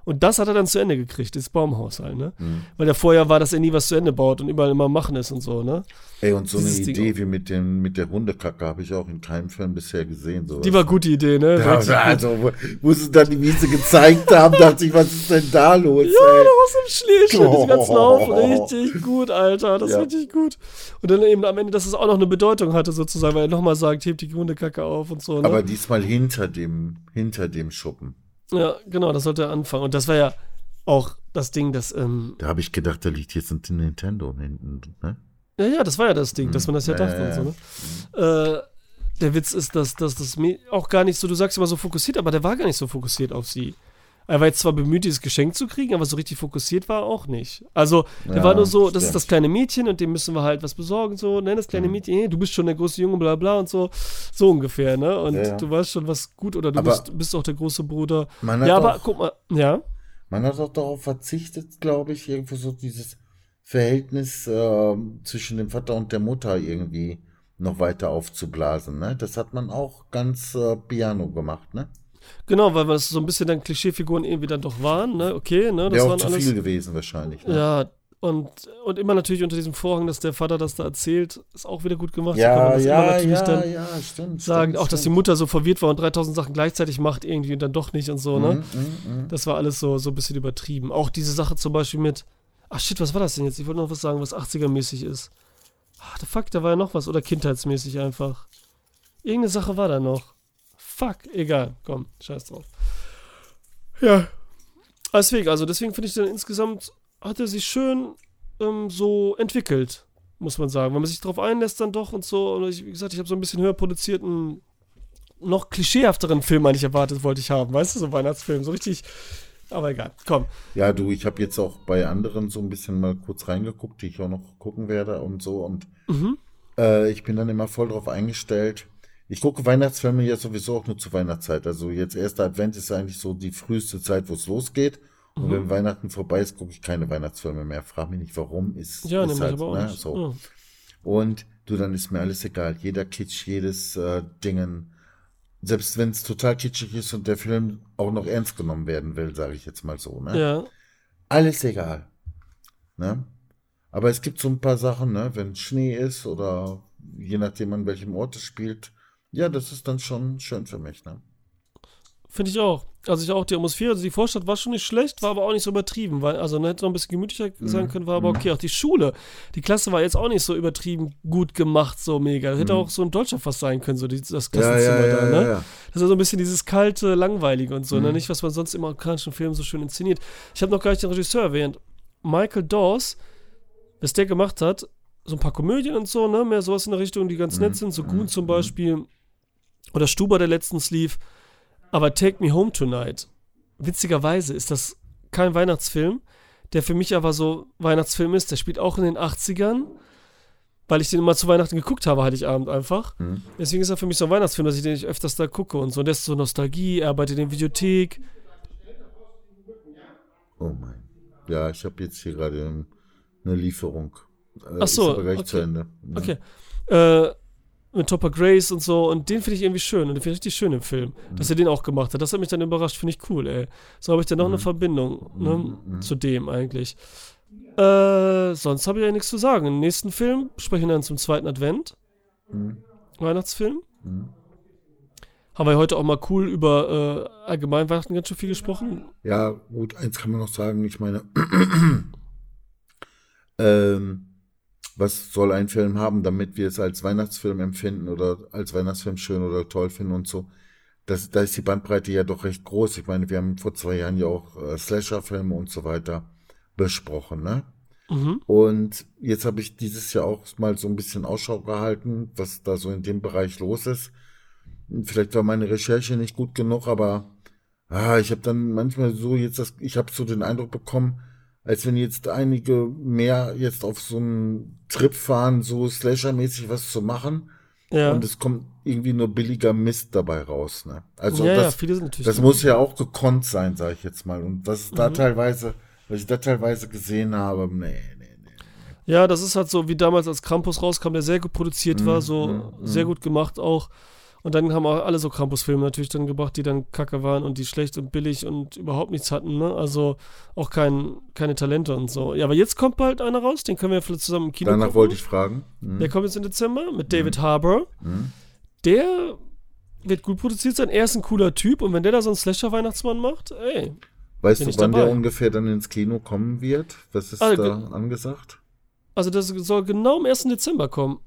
A: Und das hat er dann zu Ende gekriegt, das Baumhaus halt, ne?
B: Mhm.
A: Weil der vorher war, dass er nie was zu Ende baut und überall immer machen ist und so, ne?
B: Ey, und so eine
A: Dieses Ding
B: Idee
A: auch.
B: wie mit dem, mit der Hundekacke habe ich auch in keinem Film bisher gesehen. Sowas.
A: Die war gute Idee, ne?
B: Ja,
A: gut.
B: also, wo, wo sie dann die Wiese gezeigt haben, dachte ich, was ist denn da los?
A: Ja,
B: ey?
A: da war so ein Schläfchen, diese ganzen Haufen.
B: Oh.
A: Richtig gut, Alter. Das ist
B: Ja.
A: richtig gut. Und dann eben am Ende, dass es auch noch eine Bedeutung hatte, sozusagen, weil er nochmal sagt, hebt die Hundekacke auf und so, ne?
B: Aber diesmal hinter dem, hinter dem Schuppen.
A: Ja, genau, das sollte er anfangen. Und das war ja auch das Ding, das, ähm,
B: Da habe ich gedacht, da liegt jetzt ein Nintendo hinten. Ne?
A: Ja, ja, das war ja das Ding, dass man das ja dachte
B: ja,
A: und so, ne? Äh, der Witz ist, dass, dass das auch gar nicht so, du sagst immer so fokussiert, aber der war gar nicht so fokussiert auf sie. Er war jetzt zwar bemüht, dieses Geschenk zu kriegen, aber so richtig fokussiert war er auch nicht. Also, der
B: Ja,
A: war nur so, das ist
B: stimmt.
A: das kleine Mädchen und dem müssen wir halt was besorgen, so, nenn das
B: Mhm.
A: kleine Mädchen, hey, du bist schon der große Junge, bla bla und so, so ungefähr, ne? Und
B: Ja, ja.
A: du weißt schon, was gut oder du
B: Aber-
A: bist, bist auch der große Bruder. Ja, aber
B: auch-
A: guck mal, ja.
B: Man hat auch darauf verzichtet, glaube ich, irgendwo so dieses Verhältnis ähm, zwischen dem Vater und der Mutter irgendwie noch weiter aufzublasen. Ne? Das hat man auch ganz äh, piano gemacht. Ne?
A: Genau, weil das so ein bisschen dann Klischeefiguren irgendwie dann doch waren, ne? Okay, ne? Das
B: Wäre auch
A: waren
B: zu
A: alles.
B: viel gewesen wahrscheinlich. Ne?
A: Ja, und, und immer natürlich unter diesem Vorhang, dass der Vater das da erzählt, ist auch wieder gut gemacht.
B: Ja, ja, ja, ja, stimmt.
A: sagen,
B: stimmt,
A: auch dass die. Mutter so verwirrt war und 3000 Sachen gleichzeitig macht irgendwie und dann doch nicht und so, ne?
B: Mhm, mhm, mhm.
A: Das war alles so, so ein bisschen übertrieben. Auch diese Sache zum Beispiel mit, ach shit, was war das denn jetzt? Ich wollte noch was sagen, was 80er-mäßig ist. Ach, the fuck, da war ja noch was. Oder kindheitsmäßig einfach. Irgendeine Sache war da noch. Fuck, egal. Komm, scheiß drauf. Ja. Deswegen, also deswegen finde ich dann insgesamt, hat er sich schön ähm, so entwickelt, muss man sagen. Wenn man sich darauf einlässt dann doch und so. Und ich, wie gesagt, ich habe so ein bisschen höher produzierten, noch klischeehafteren Film eigentlich erwartet, wollte ich haben. Weißt du, so Weihnachtsfilm, so richtig. Aber egal, komm.
B: Ja, du, ich habe jetzt auch bei anderen so ein bisschen mal kurz reingeguckt, die ich auch noch gucken werde und so. Und
A: Mhm.
B: äh, ich bin dann immer voll drauf eingestellt. Ich gucke Weihnachtsfilme ja sowieso auch nur zur Weihnachtszeit. Also jetzt erster Advent ist eigentlich so die früheste Zeit, wo es losgeht. Und
A: Mhm.
B: wenn Weihnachten vorbei ist, gucke ich keine Weihnachtsfilme mehr. Frag mich nicht, warum. Ist,
A: Ja,
B: ist halt,
A: aber auch
B: ne,
A: nicht.
B: so.
A: Ja.
B: Und du, dann ist mir alles egal. Jeder Kitsch, jedes äh, Dingen. Selbst wenn es total kitschig ist und der Film auch noch ernst genommen werden will, sage ich jetzt mal so. Ne?
A: ja.
B: alles egal. Ne? Aber es gibt so ein paar Sachen, ne? wenn Schnee ist oder je nachdem an welchem Ort es spielt, ja, das ist dann schon schön für mich. Ne?
A: Finde ich auch. Also ich auch die Atmosphäre, also die Vorstadt war schon nicht schlecht, war aber auch nicht so übertrieben, weil, also ne, hätte noch ein bisschen gemütlicher sein können, war aber okay. Auch die Schule, die Klasse war jetzt auch nicht so übertrieben gut gemacht, so mega. Das hätte auch so ein Deutscher fast sein können, so die, das Klassenzimmer
B: ja, ja,
A: da,
B: ja,
A: ne?
B: ja.
A: Das ist so ein bisschen dieses kalte, langweilige und so, ne? Nicht, was man sonst im amerikanischen Film so schön inszeniert. Ich habe noch gar nicht den Regisseur erwähnt. Michael Dawes, was der gemacht hat, so ein paar Komödien und so, ne? Mehr sowas in der Richtung, die ganz nett sind, so Goon zum Beispiel. Oder Stuber, der letztens lief. Aber Take Me Home Tonight, witzigerweise ist das kein Weihnachtsfilm, der für mich aber so Weihnachtsfilm ist. Der spielt auch in den 80ern, weil ich den immer zu Weihnachten geguckt habe, Heiligabend einfach. Deswegen ist er für mich so ein Weihnachtsfilm, dass ich den nicht öfters da gucke und so. Und der ist so Nostalgie, er arbeitet in der Videothek.
B: Oh mein. Ja, ich habe jetzt hier gerade eine Lieferung. Äh,
A: Ach so,
B: Ist aber gleich
A: okay.
B: zu Ende. Ja.
A: Okay. Äh, mit Topper Grace und so. Und den finde ich irgendwie schön. Und den finde ich richtig schön im Film. Dass er den auch gemacht hat. Das hat mich dann überrascht. Finde ich cool, ey. So habe ich dann noch eine Verbindung ne, zu dem eigentlich. Äh, sonst habe ich ja nichts zu sagen. Im nächsten Film sprechen wir dann zum zweiten Advent. Weihnachtsfilm. Haben wir heute auch mal cool über äh, allgemein Weihnachten ganz schön viel gesprochen.
B: Ja, gut, eins kann man noch sagen. Ich meine, ähm, was soll ein Film haben, damit wir es als Weihnachtsfilm empfinden oder als Weihnachtsfilm schön oder toll finden und so. Das, da ist die Bandbreite ja doch recht groß. Ich meine, wir haben vor zwei Jahren ja auch äh, Slasher-Filme und so weiter besprochen, ne?
A: Mhm.
B: Und jetzt habe ich dieses Jahr auch mal so ein bisschen Ausschau gehalten, was da so in dem Bereich los ist. Vielleicht war meine Recherche nicht gut genug, aber ah, ich habe dann manchmal so jetzt das, ich habe so den Eindruck bekommen, als wenn jetzt einige mehr jetzt auf so einen Trip fahren, so Slasher-mäßig was zu machen.
A: Ja.
B: Und es kommt irgendwie nur billiger Mist dabei raus. Ne? Also
A: ja, ja,
B: das,
A: natürlich.
B: das muss ja auch gekonnt sein, sage ich jetzt mal. Und was da
A: Mhm.
B: teilweise, was ich da teilweise gesehen habe, nee, nee, nee.
A: Ja, das ist halt so wie damals, als Krampus rauskam, der sehr gut produziert
B: Mhm,
A: war, so sehr gut gemacht auch. Und dann haben auch alle so Krampus-Filme natürlich dann gebracht, die dann kacke waren und die schlecht und billig und überhaupt nichts hatten, ne? Also auch kein, keine Talente und so. Ja, aber jetzt kommt bald einer raus, den können wir vielleicht zusammen im Kino
B: Danach
A: gucken.
B: wollte ich fragen. Hm.
A: Der kommt jetzt im Dezember mit David Harbour. Der wird gut produziert sein. Er ist ein cooler Typ und wenn der da so einen Slasher-Weihnachtsmann macht, ey.
B: Weißt du, wann
A: dabei.
B: der ungefähr dann ins Kino kommen wird? Was ist
A: Ah,
B: da angesagt?
A: Also das soll genau am 1. Dezember kommen.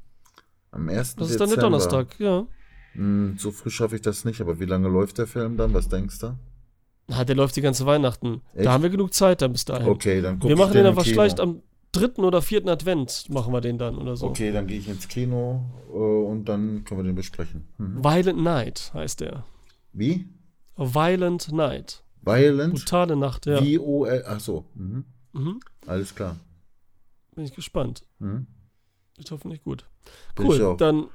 B: Am 1.
A: Das ist dann
B: Dezember.
A: der Donnerstag, ja.
B: Hm, so früh schaffe ich das nicht, aber wie lange läuft der Film dann? Was denkst du?
A: Na, der läuft die ganze Weihnachten.
B: Echt?
A: Da haben wir genug Zeit dann bis dahin.
B: Okay, dann guck
A: wir
B: ich
A: machen den
B: im
A: aber vielleicht am dritten oder vierten Advent machen wir den dann oder so.
B: Okay, dann gehe ich ins Kino äh, und dann können wir den besprechen. Hm.
A: Violent Night heißt der.
B: Wie?
A: Violent Night.
B: Violent?
A: Brutale Nacht, ja.
B: Wie o l Ach so. Mhm.
A: Mhm.
B: Alles klar.
A: Bin ich gespannt.
B: Mhm.
A: Ist hoffentlich gut.
B: Bin ich
A: Cool, dann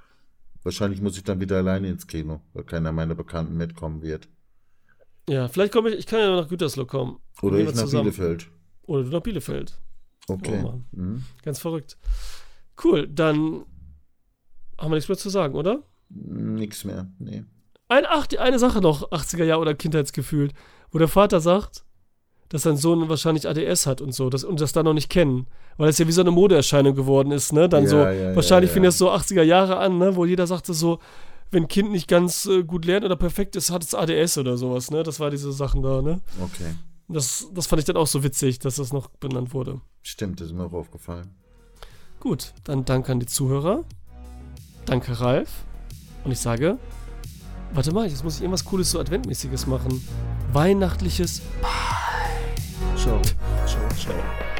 B: Wahrscheinlich muss ich dann wieder alleine ins Kino, weil keiner meiner Bekannten mitkommen wird.
A: ja, vielleicht komme ich, ich kann ja nach Gütersloh kommen.
B: Oder ich nach
A: zusammen.
B: Bielefeld.
A: Oder du nach Bielefeld.
B: Okay.
A: Oh
B: mhm.
A: Ganz verrückt. Cool, dann haben wir nichts mehr zu sagen, oder?
B: Nix mehr. Nee.
A: Ein, ach, die eine Sache noch, 80er Jahre oder Kindheitsgefühl, wo der Vater sagt, dass sein Sohn wahrscheinlich ADS hat und so das, und das dann noch nicht kennen. Weil das ja wie so eine Modeerscheinung geworden ist, ne? Dann
B: Ja,
A: so,
B: ja,
A: wahrscheinlich
B: ja,
A: fing das so 80er Jahre an, ne? Wo jeder sagte so, wenn ein Kind nicht ganz äh, gut lernt oder perfekt ist, hat es ADS oder sowas, ne? Das war diese Sachen da, ne?
B: Okay.
A: Das, das fand ich dann auch so witzig, dass das noch benannt wurde.
B: Stimmt, das ist mir auch aufgefallen.
A: Gut, dann danke an die Zuhörer. Danke, Ralf. Und ich sage, warte mal, jetzt muss ich irgendwas Cooles, so Adventmäßiges machen. Weihnachtliches
B: 走走走